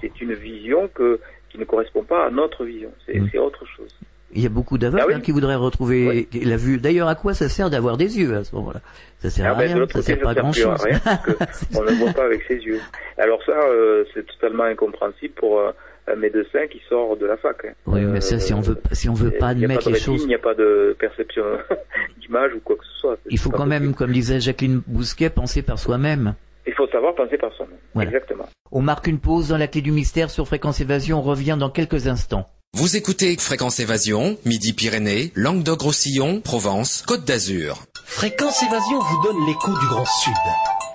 C'est une vision que, qui ne correspond pas à notre vision, c'est Mm. c'est autre chose. Il y a beaucoup d'aveugles Ah oui. hein, qui voudraient retrouver Oui. la vue. D'ailleurs, à quoi ça sert d'avoir des yeux à ce moment-là? Ça sert Ah à ben, rien, ça sert pas à ça grand sert plus à chose. rien, parce On ne voit pas avec ses yeux. Alors ça, euh, c'est totalement incompréhensible pour euh, un médecin qui sort de la fac. hein. oui, mais ça, si on veut, si on veut pas admettre pas les choses, Il n'y a pas de perception d'image ou quoi que ce soit. il faut quand même, possible. comme disait Jacqueline Bousquet, penser par soi-même. Il faut savoir penser par soi-même. Voilà. Exactement. On marque une pause dans la clé du mystère sur Fréquence Évasion. On revient dans quelques instants. Vous écoutez Fréquence Évasion, Midi-Pyrénées, Languedoc-Roussillon, Provence, Côte d'Azur. Fréquence Évasion vous donne l'écho du Grand Sud.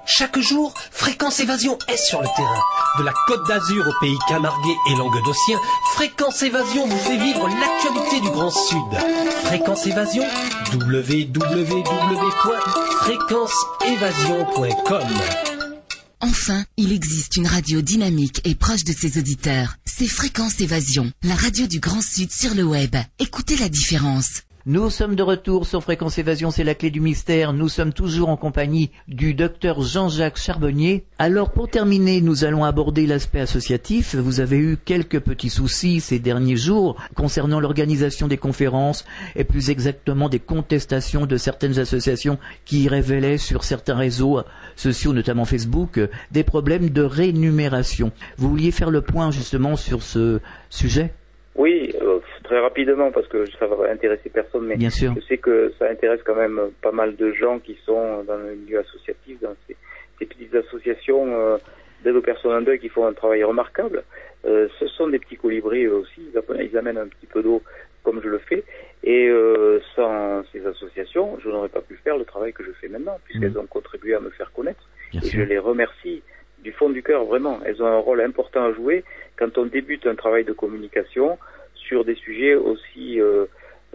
Chaque jour, Fréquence Évasion est sur le terrain. De la Côte d'Azur au pays camarguais et languedocien, Fréquence Évasion vous fait vivre l'actualité du Grand Sud. Fréquence Évasion, www.fréquenceévasion.com. Enfin, il existe une radio dynamique et proche de ses auditeurs. C'est Fréquence Évasion, la radio du Grand Sud sur le web. Écoutez la différence. Nous sommes de retour sur Fréquence Évasion, c'est la clé du mystère. Nous sommes toujours en compagnie du docteur Jean-Jacques Charbonnier. Alors pour terminer, nous allons aborder l'aspect associatif. Vous avez eu quelques petits soucis ces derniers jours concernant l'organisation des conférences et plus exactement des contestations de certaines associations qui révélaient sur certains réseaux sociaux, notamment Facebook, des problèmes de rémunération. Vous vouliez faire le point justement sur ce sujet? Oui, euh, très rapidement parce que ça va intéresser personne, mais Bien sûr. je sais que ça intéresse quand même pas mal de gens qui sont dans le milieu associatif, dans ces, ces petites associations euh, d'aide aux personnes en deuil qui font un travail remarquable. Euh, ce sont des petits colibris eux aussi, ils, amènent un petit peu d'eau comme je le fais, et euh, sans ces associations, je n'aurais pas pu faire le travail que je fais maintenant, puisqu'elles Mhm. ont contribué à me faire connaître. Bien Et je les remercie du fond du cœur, vraiment. Elles ont un rôle important à jouer quand on débute un travail de communication sur des sujets aussi euh,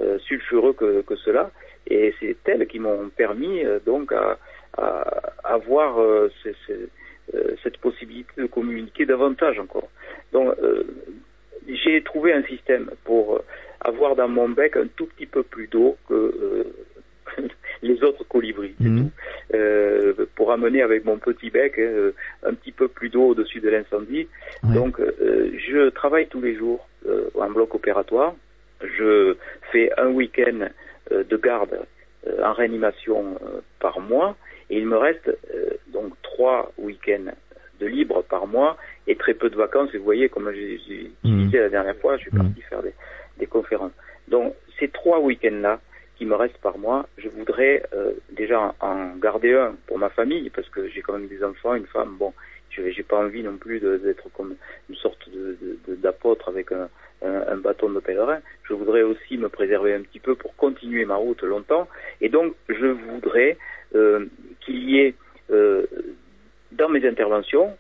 euh, sulfureux que, que cela. Et c'est elles qui m'ont permis euh, donc à, à avoir ce- ce- cette possibilité de communiquer davantage encore. Donc j'ai trouvé un système pour avoir dans mon bec un tout petit peu plus d'eau que les autres colibris. c'est Mhm. tout. Euh, pour amener avec mon petit bec euh, un petit peu plus d'eau au-dessus de l'incendie. Ouais. Donc euh, je travaille tous les jours en bloc opératoire. Je fais un week-end euh, de garde euh, en réanimation euh, par mois et il me reste euh, donc trois week-ends de libre par mois et très peu de vacances. Et vous voyez, comme j'ai Mhm. disais la dernière fois, je suis Mhm. parti faire des, des conférences. Donc ces trois week-ends-là qui me restent par mois, je voudrais euh, déjà en, garder un pour ma famille parce que j'ai quand même des enfants, une femme. Bon, je j'ai pas envie non plus d'être comme une sorte de- de- de- d'apôtre avec un, un- un bâton de pèlerin. Je voudrais aussi me préserver un petit peu pour continuer ma route longtemps. Et donc, je voudrais euh, qu'il y ait euh, dans mes interventions,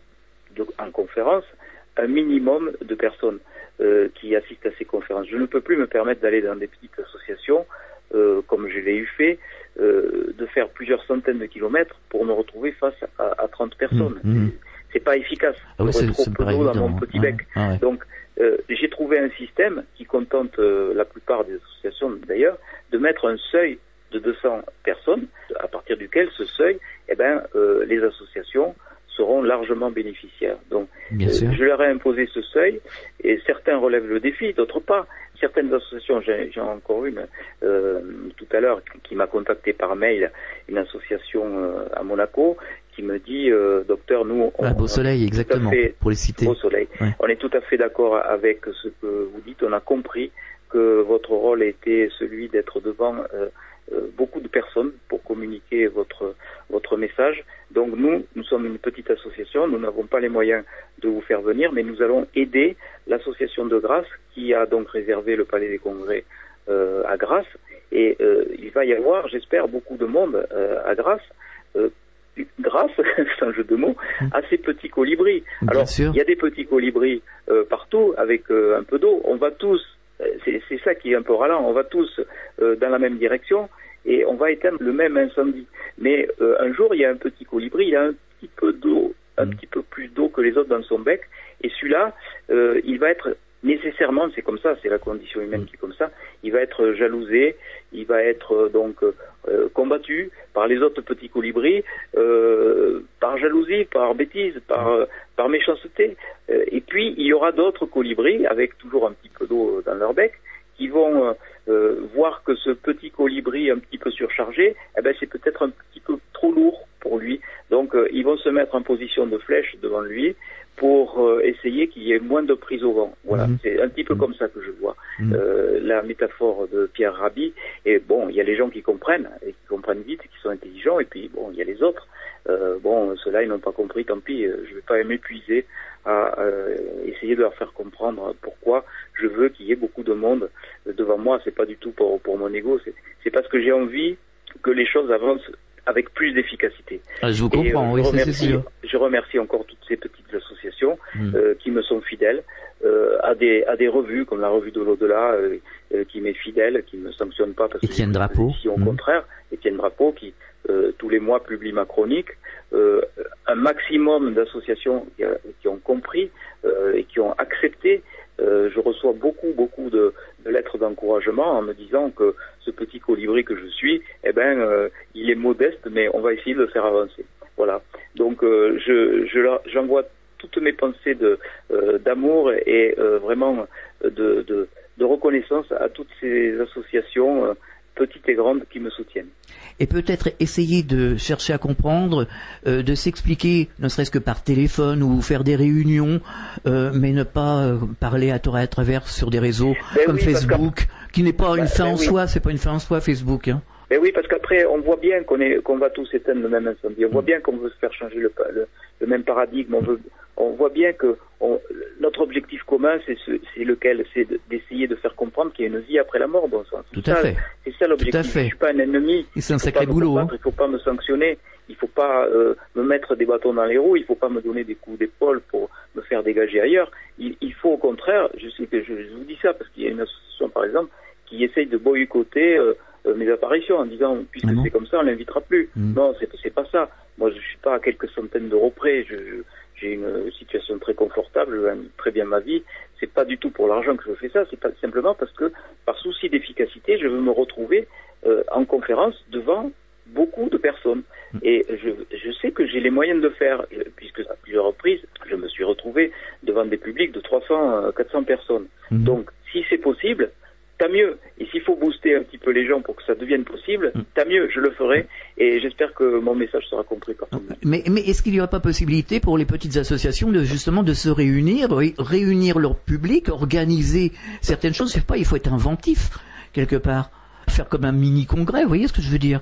en conférence, un minimum de personnes euh, qui assistent à ces conférences. Je ne peux plus me permettre d'aller dans des petites associations, euh, comme je l'ai eu fait, euh, de faire plusieurs centaines de kilomètres pour me retrouver face à, à 30 personnes. Mhm, mhm. C'est pas efficace. Ah oui, c'est trop peu d'eau dans mon petit bec. ouais. Donc, euh, j'ai trouvé un système qui contente euh, la plupart des associations d'ailleurs de mettre un seuil de 200 personnes à partir duquel ce seuil, eh ben, euh, les associations seront largement bénéficiaires. Donc, je leur ai imposé ce seuil et certains relèvent le défi, d'autres pas. Certaines associations, j'ai encore une tout à l'heure qui, qui m'a contacté par mail, une association à Monaco qui me dit, euh, docteur, nous, on, Ah, Beau Soleil, exactement, fait- pour les citer. Beau Soleil. Ouais. On est tout à fait d'accord avec ce que vous dites. On a compris que votre rôle était celui d'être devant euh, euh, beaucoup de personnes pour communiquer votre votre message. Donc nous, nous sommes une petite association. Nous n'avons pas les moyens de vous faire venir, mais nous allons aider l'association de Grasse qui a donc réservé le Palais des Congrès à Grasse. Et il va y avoir, j'espère, beaucoup de monde à Grasse. Grâce, c'est un jeu de mots, à ces petits colibris. Bien Alors, il y a des petits colibris euh, partout avec euh, un peu d'eau. On va tous, euh, c'est ça qui est un peu ralent, on va tous euh, dans la même direction et on va éteindre le même incendie. Mais un jour, il y a un petit colibri, il a un petit peu d'eau, un Mm. petit peu plus d'eau que les autres dans son bec, et celui-là, il va être nécessairement, c'est comme ça, c'est la condition humaine qui est comme ça, il va être jalousé, il va être euh, donc euh, combattu par les autres petits colibris, euh, par jalousie, par bêtise, par, euh, par méchanceté. Euh, et puis, il y aura d'autres colibris, avec toujours un petit peu d'eau dans leur bec, qui vont euh, euh, voir que ce petit colibri un petit peu surchargé, eh ben, c'est peut-être un petit peu trop lourd pour lui. Donc, euh, ils vont se mettre en position de flèche devant lui pour euh, essayer qu'il y ait moins de prise au vent. Voilà, Mhm. c'est un petit peu comme ça que je vois Mhm. euh, la métaphore de Pierre Rabhi. Et bon, il y a les gens qui comprennent, et qui comprennent vite, et qui sont intelligents, et puis bon, il y a les autres. Euh, bon, ceux-là, ils n'ont pas compris, tant pis, euh, je ne vais pas m'épuiser à euh, essayer de leur faire comprendre pourquoi je veux qu'il y ait beaucoup de monde devant moi. C'est pas du tout pour, pour mon ego, c'est parce que j'ai envie que les choses avancent avec plus d'efficacité. Ah, je vous Et, euh, comprends, oui, c'est sûr. Je remercie encore toutes ces petites associations Mm. euh, qui me sont fidèles, euh, à des à des revues comme la revue de l'au-delà qui m'est fidèle, qui me sanctionne pas parce Étienne que Drapeau. si au Mm. contraire, Étienne Drapeau qui tous les mois publie ma chronique, un maximum d'associations qui, ont compris et qui ont accepté. Je reçois beaucoup beaucoup de, de lettres d'encouragement en me disant que ce petit colibri que je suis, eh ben, euh, il est modeste, mais on va essayer de le faire avancer. Voilà. Donc, euh, je, j'envoie toutes mes pensées euh, d'amour et euh, vraiment de, de, de reconnaissance à toutes ces associations euh, petites et grandes qui me soutiennent. et peut-être essayer de chercher à comprendre, euh, de s'expliquer, ne serait-ce que par téléphone ou faire des réunions, euh, mais ne pas euh, parler à tort et à travers sur des réseaux Ben comme oui, Facebook, qui n'est pas Ben- une fin ben en oui. soi, c'est pas une fin en soi Facebook. Hein. Mais oui, parce qu'après, on voit bien qu'on qu'on va tous éteindre le même incendie. On Mm. voit bien qu'on veut se faire changer le, le même paradigme. On veut, on voit bien que on- notre objectif commun, c'est ce, c'est lequel, c'est de- d'essayer de faire comprendre qu'il y a une vie après la mort, bon sang. Tout à ça- fait. C'est ça l'objectif. Je suis pas un ennemi. C'est un sacré boulot. Hein. Il faut pas me sanctionner. Il faut pas euh, me mettre des bâtons dans les roues. Il faut pas me donner des coups d'épaule pour me faire dégager ailleurs. Il, il faut au contraire, je sais que je, je vous dis ça parce qu'il y a une association par exemple qui essaye de boycotter euh, euh, mes apparitions en disant puisque Ah c'est comme ça on l'invitera plus. Mm. Non, c'est pas ça. Moi je suis pas à quelques centaines d'euros près. Je, je- j'ai une situation très confortable, je gagne très bien ma vie. C'est pas du tout pour l'argent que je fais ça. C'est pas simplement parce que par souci d'efficacité, je veux me retrouver euh, en conférence devant beaucoup de personnes. Et je, je sais que j'ai les moyens de le faire, euh, puisque à plusieurs reprises, je me suis retrouvé devant des publics de 300, euh, 400 personnes. Mhm. Donc, si c'est possible, tant mieux. Et s'il faut booster un petit peu les gens pour que ça devienne possible, Mhm. tant mieux, je le ferai. Et j'espère que mon message sera compris par tout le monde. Mais, mais est-ce qu'il n'y aurait pas possibilité pour les petites associations de justement de se réunir, ré- réunir leur public, organiser certaines choses? Je sais pas, il faut être inventif quelque part, faire comme un mini congrès. Vous voyez ce que je veux dire?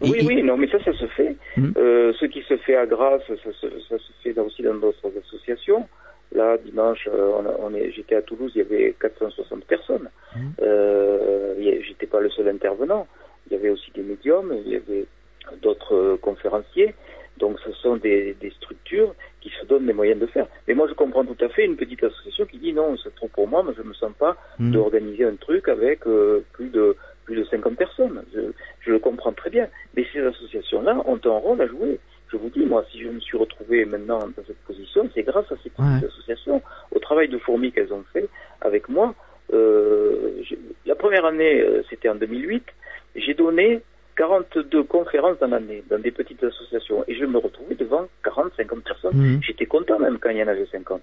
Oui, et- oui, non, mais ça, ça se fait. Mhm. Euh, ce qui se fait à Grasse, ça, se- ça se fait aussi dans d'autres associations. Là, dimanche, euh, on, a- on est, j'étais à Toulouse, il y avait 460 personnes. Mhm. Euh, j'étais pas le seul intervenant. Il y avait aussi des médiums, il y avait d'autres euh, conférenciers. Donc, ce sont des, des structures qui se donnent les moyens de faire. Mais moi, je comprends tout à fait une petite association qui dit non, c'est trop pour moi, mais je me sens pas Mhm. d'organiser un truc avec euh, plus de plus de 50 personnes. Je, je le comprends très bien. Mais ces associations-là ont un rôle à jouer. Je vous dis, moi, si je me suis retrouvé maintenant dans cette position, c'est grâce à ces petites Ouais. associations, au travail de fourmi qu'elles ont fait avec moi. Euh, la première année, c'était en 2008, j'ai donné 42 conférences dans l'année, dans des petites associations, et je me retrouvais devant 40, 50 personnes. Mhm. J'étais content même quand il y en avait 50.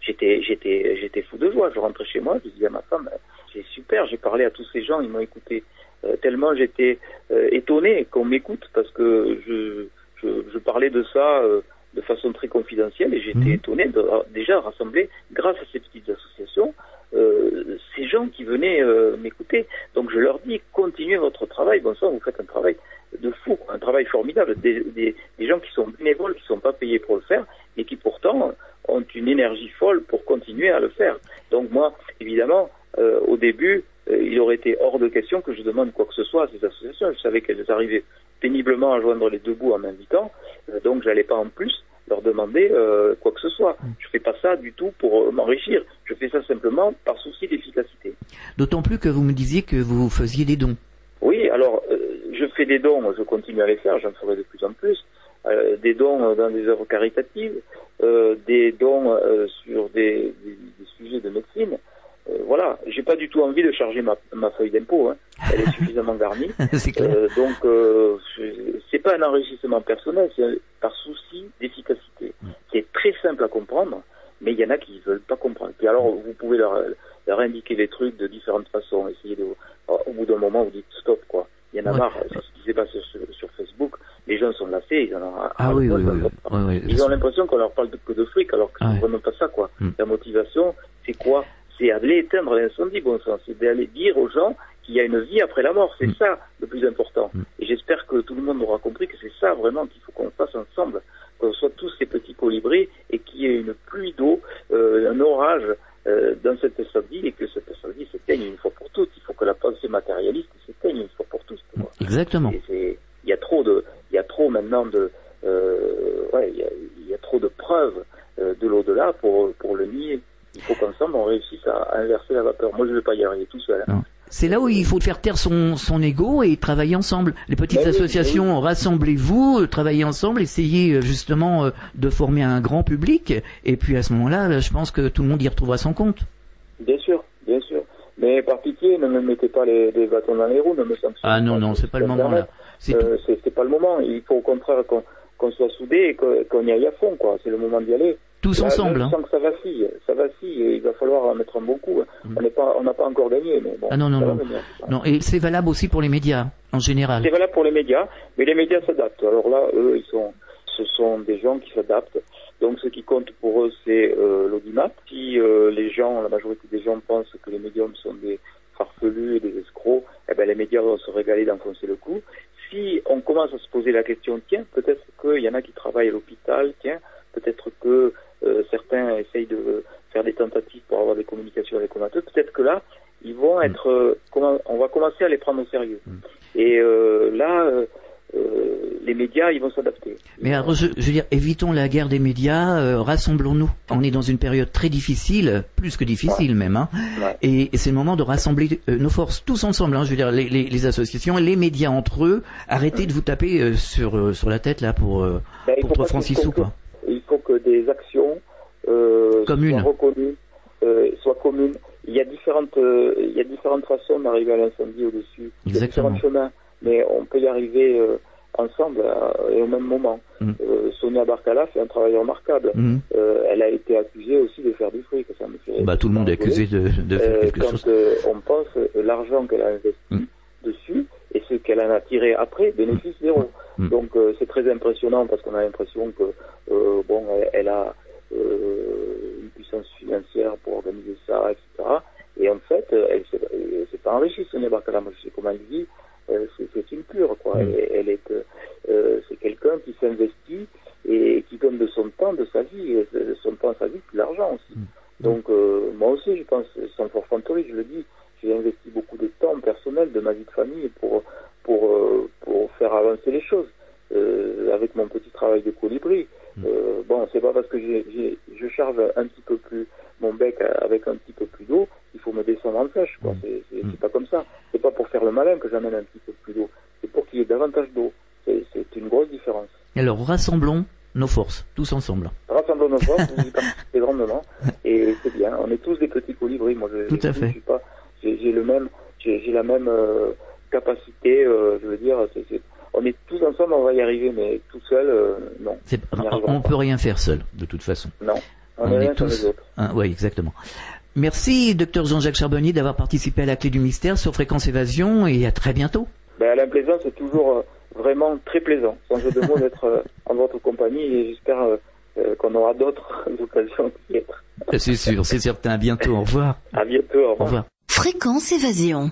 J'étais, j'étais, j'étais fou de joie. Je rentrais chez moi, je disais à ma femme, c'est super, j'ai parlé à tous ces gens, ils m'ont écouté. Euh, tellement j'étais euh, étonné qu'on m'écoute parce que je, je, je parlais de ça euh, de façon très confidentielle et j'étais Mhm. étonné de déjà rassembler, grâce à ces petites associations, gens qui venaient euh, m'écouter. Donc je leur dis, continuez votre travail, bon sang, vous faites un travail de fou, un travail formidable, des, gens qui sont bénévoles, qui sont pas payés pour le faire, et qui pourtant ont une énergie folle pour continuer à le faire. Donc moi, évidemment, euh, au début, euh, il aurait été hors de question que je demande quoi que ce soit à ces associations. Je savais qu'elles arrivaient péniblement à joindre les deux bouts en m'invitant, donc j'allais pas en plus leur demander quoi que ce soit. Je fais pas ça du tout pour m'enrichir. Je fais ça simplement par souci d'efficacité. D'autant plus que vous me disiez que vous faisiez des dons. Oui, alors euh, je fais des dons, je continue à les faire, j'en ferai de plus en plus. Euh, des dons euh, dans des œuvres caritatives, euh, des dons sur des, des- des sujets de médecine. Voilà, j'ai pas du tout envie de charger ma, ma feuille d'impôt. Hein. Elle est suffisamment garnie. c'est clair. Donc, c'est pas un enrichissement personnel, c'est par souci d'efficacité. C'est très simple à comprendre, mais il y en a qui veulent pas comprendre. Puis alors, vous pouvez leur, leur indiquer les trucs de différentes façons. Essayez de, au bout d'un moment, vous dites stop, quoi. Il y en a Ouais. marre. C'est ce qui s'est passé sur, sur Facebook. Les gens sont lassés, ils en ont Ah oui, oui, oui. Ils ont l'impression qu'on leur parle de, que de fric, alors que c'est vraiment pas ça, quoi. Mm. La motivation, c'est quoi? C'est aller éteindre l'incendie, bon sang. C'est d'aller dire aux gens qu'il y a une vie après la mort. C'est Mm. ça le plus important. Mm. Et j'espère que tout le monde aura compris que c'est ça vraiment qu'il faut qu'on fasse ensemble, qu'on soit tous ces petits colibris et qu'il y ait une pluie d'eau, euh, un orage euh, dans cet incendie et que cet incendie s'éteigne une fois pour toutes. Il faut que la pensée matérialiste s'éteigne une fois pour tous. quoi. Exactement. Il y a trop de, il y a trop maintenant de, euh, ouais, il y a, il y a trop de preuves euh, de l'au-delà pour pour le nier. Il faut qu'ensemble on réussisse à inverser la vapeur. Moi, je ne vais pas y arriver tout seul. hein. C'est là où il faut faire taire son, son ego et travailler ensemble. Les petites Ben oui, associations, rassemblez-vous, euh, travaillez ensemble, essayez euh, justement euh, de former un grand public. Et puis à ce moment-là, là, je pense que tout le monde y retrouvera son compte. Bien sûr, bien sûr. Mais par pitié, ne me mettez pas les, les bâtons dans les roues, ne me Ah non, non, c'est pas le moment là. C'est Euh, pas le moment. Il faut au contraire qu'on soit soudés et qu'on y aille à fond, quoi. C'est le moment d'y aller. Tous Là, ensemble. Je hein. sens que ça vacille, ça vacille et il va falloir en mettre un bon coup. Mm. On n'a pas encore gagné, mais bon. Ah non, non, venir. Non, et c'est valable aussi pour les médias en général. C'est valable pour les médias, mais les médias s'adaptent. Alors là, eux, ils sont, ce sont des gens qui s'adaptent. Donc ce qui compte pour eux, c'est euh, l'audimat. Si euh, les gens, la majorité des gens pensent que les médiums sont des farfelus et des escrocs, eh ben les médias vont se régaler d'enfoncer le coup. Si on commence à se poser la question, tiens, peut-être qu'il y en a qui travaillent à l'hôpital, tiens, peut-être que euh, certains essayent de faire des tentatives pour avoir des communications avec eux, peut-être que là, ils vont être, euh, comment, on va commencer à les prendre au sérieux. Et euh, là, euh, les médias, ils vont s'adapter. Mais alors, je, je veux dire, évitons la guerre des médias, euh, rassemblons-nous. On est dans une période très difficile, plus que difficile même, hein. Ouais. et, et c'est le moment de rassembler euh, nos forces tous ensemble. Hein, je veux dire, les, les, les associations, les médias entre eux. Arrêtez de vous taper sur sur la tête là pour il pour six faut sous quoi. Il faut que des actions euh, reconnues, euh, soient communes. Il y a différentes, euh, il y a différentes façons d'arriver à l'incendie au-dessus. Il y a différents chemins, mais on peut y arriver euh, ensemble euh, et au même moment. Mm. Sonia Barcala fait un travail remarquable. Euh, elle a été accusée aussi de faire du fric. Ça me fait Bah tout le monde est accusé de, de faire quelque quand chose. on pense l'argent qu'elle a investi Mm. dessus et ce qu'elle en a tiré après, bénéfice zéro. Mm. Donc euh, c'est très impressionnant parce qu'on a l'impression que euh, bon, elle, elle a une puissance financière pour organiser ça, etc. Et en fait, euh, elle s'est pas enrichie, Sonia Barcala. Moi, je sais comment elle vit. Euh, c'est une pure, quoi. Mm. Elle, elle est, euh, euh, c'est quelqu'un qui s'investit et qui donne de son temps, de sa vie, de son temps, sa vie, de l'argent aussi. Donc euh, moi aussi, je pense, sans forfanterie, je le dis, j'ai investi beaucoup de temps personnel de ma vie de famille pour pour euh, pour faire avancer les choses euh, avec mon petit travail de colibri. Euh, bon, c'est pas parce que j'ai, j'ai- je charge un petit peu plus mon bec avec un petit peu plus d'eau qu'il faut me descendre en flèche. Quoi. C'est, c'est, pas comme ça. C'est pas pour faire le malin que j'amène un petit peu plus d'eau. C'est pour qu'il y ait davantage d'eau. C'est, une grosse différence. Alors rassemblons nos forces, tous ensemble. Rassemblons nos forces, vous y participez grandement, et c'est bien. On est tous des petits colibris. Moi, je, Tout à je, fait. je suis pas, j'ai, j'ai le même, j'ai, j'ai la même euh, capacité. euh, je veux dire, c'est- on est tous ensemble on va y arriver, mais tout seul, euh, non. C'est- On ne peut rien faire seul, de toute façon. Non. On, On est tous- oui, exactement. Merci, docteur Jean-Jacques Charbonnier, d'avoir participé à la clé du mystère sur Fréquence Évasion et à très bientôt. Ben, Alain Plaisant, c'est toujours euh, vraiment très plaisant, sans jeu de mots, d'être euh, en votre compagnie et j'espère euh, euh, qu'on aura d'autres occasions d'y être. C'est sûr, c'est certain. À bientôt. Au revoir. À bientôt, au revoir. Fréquence Évasion.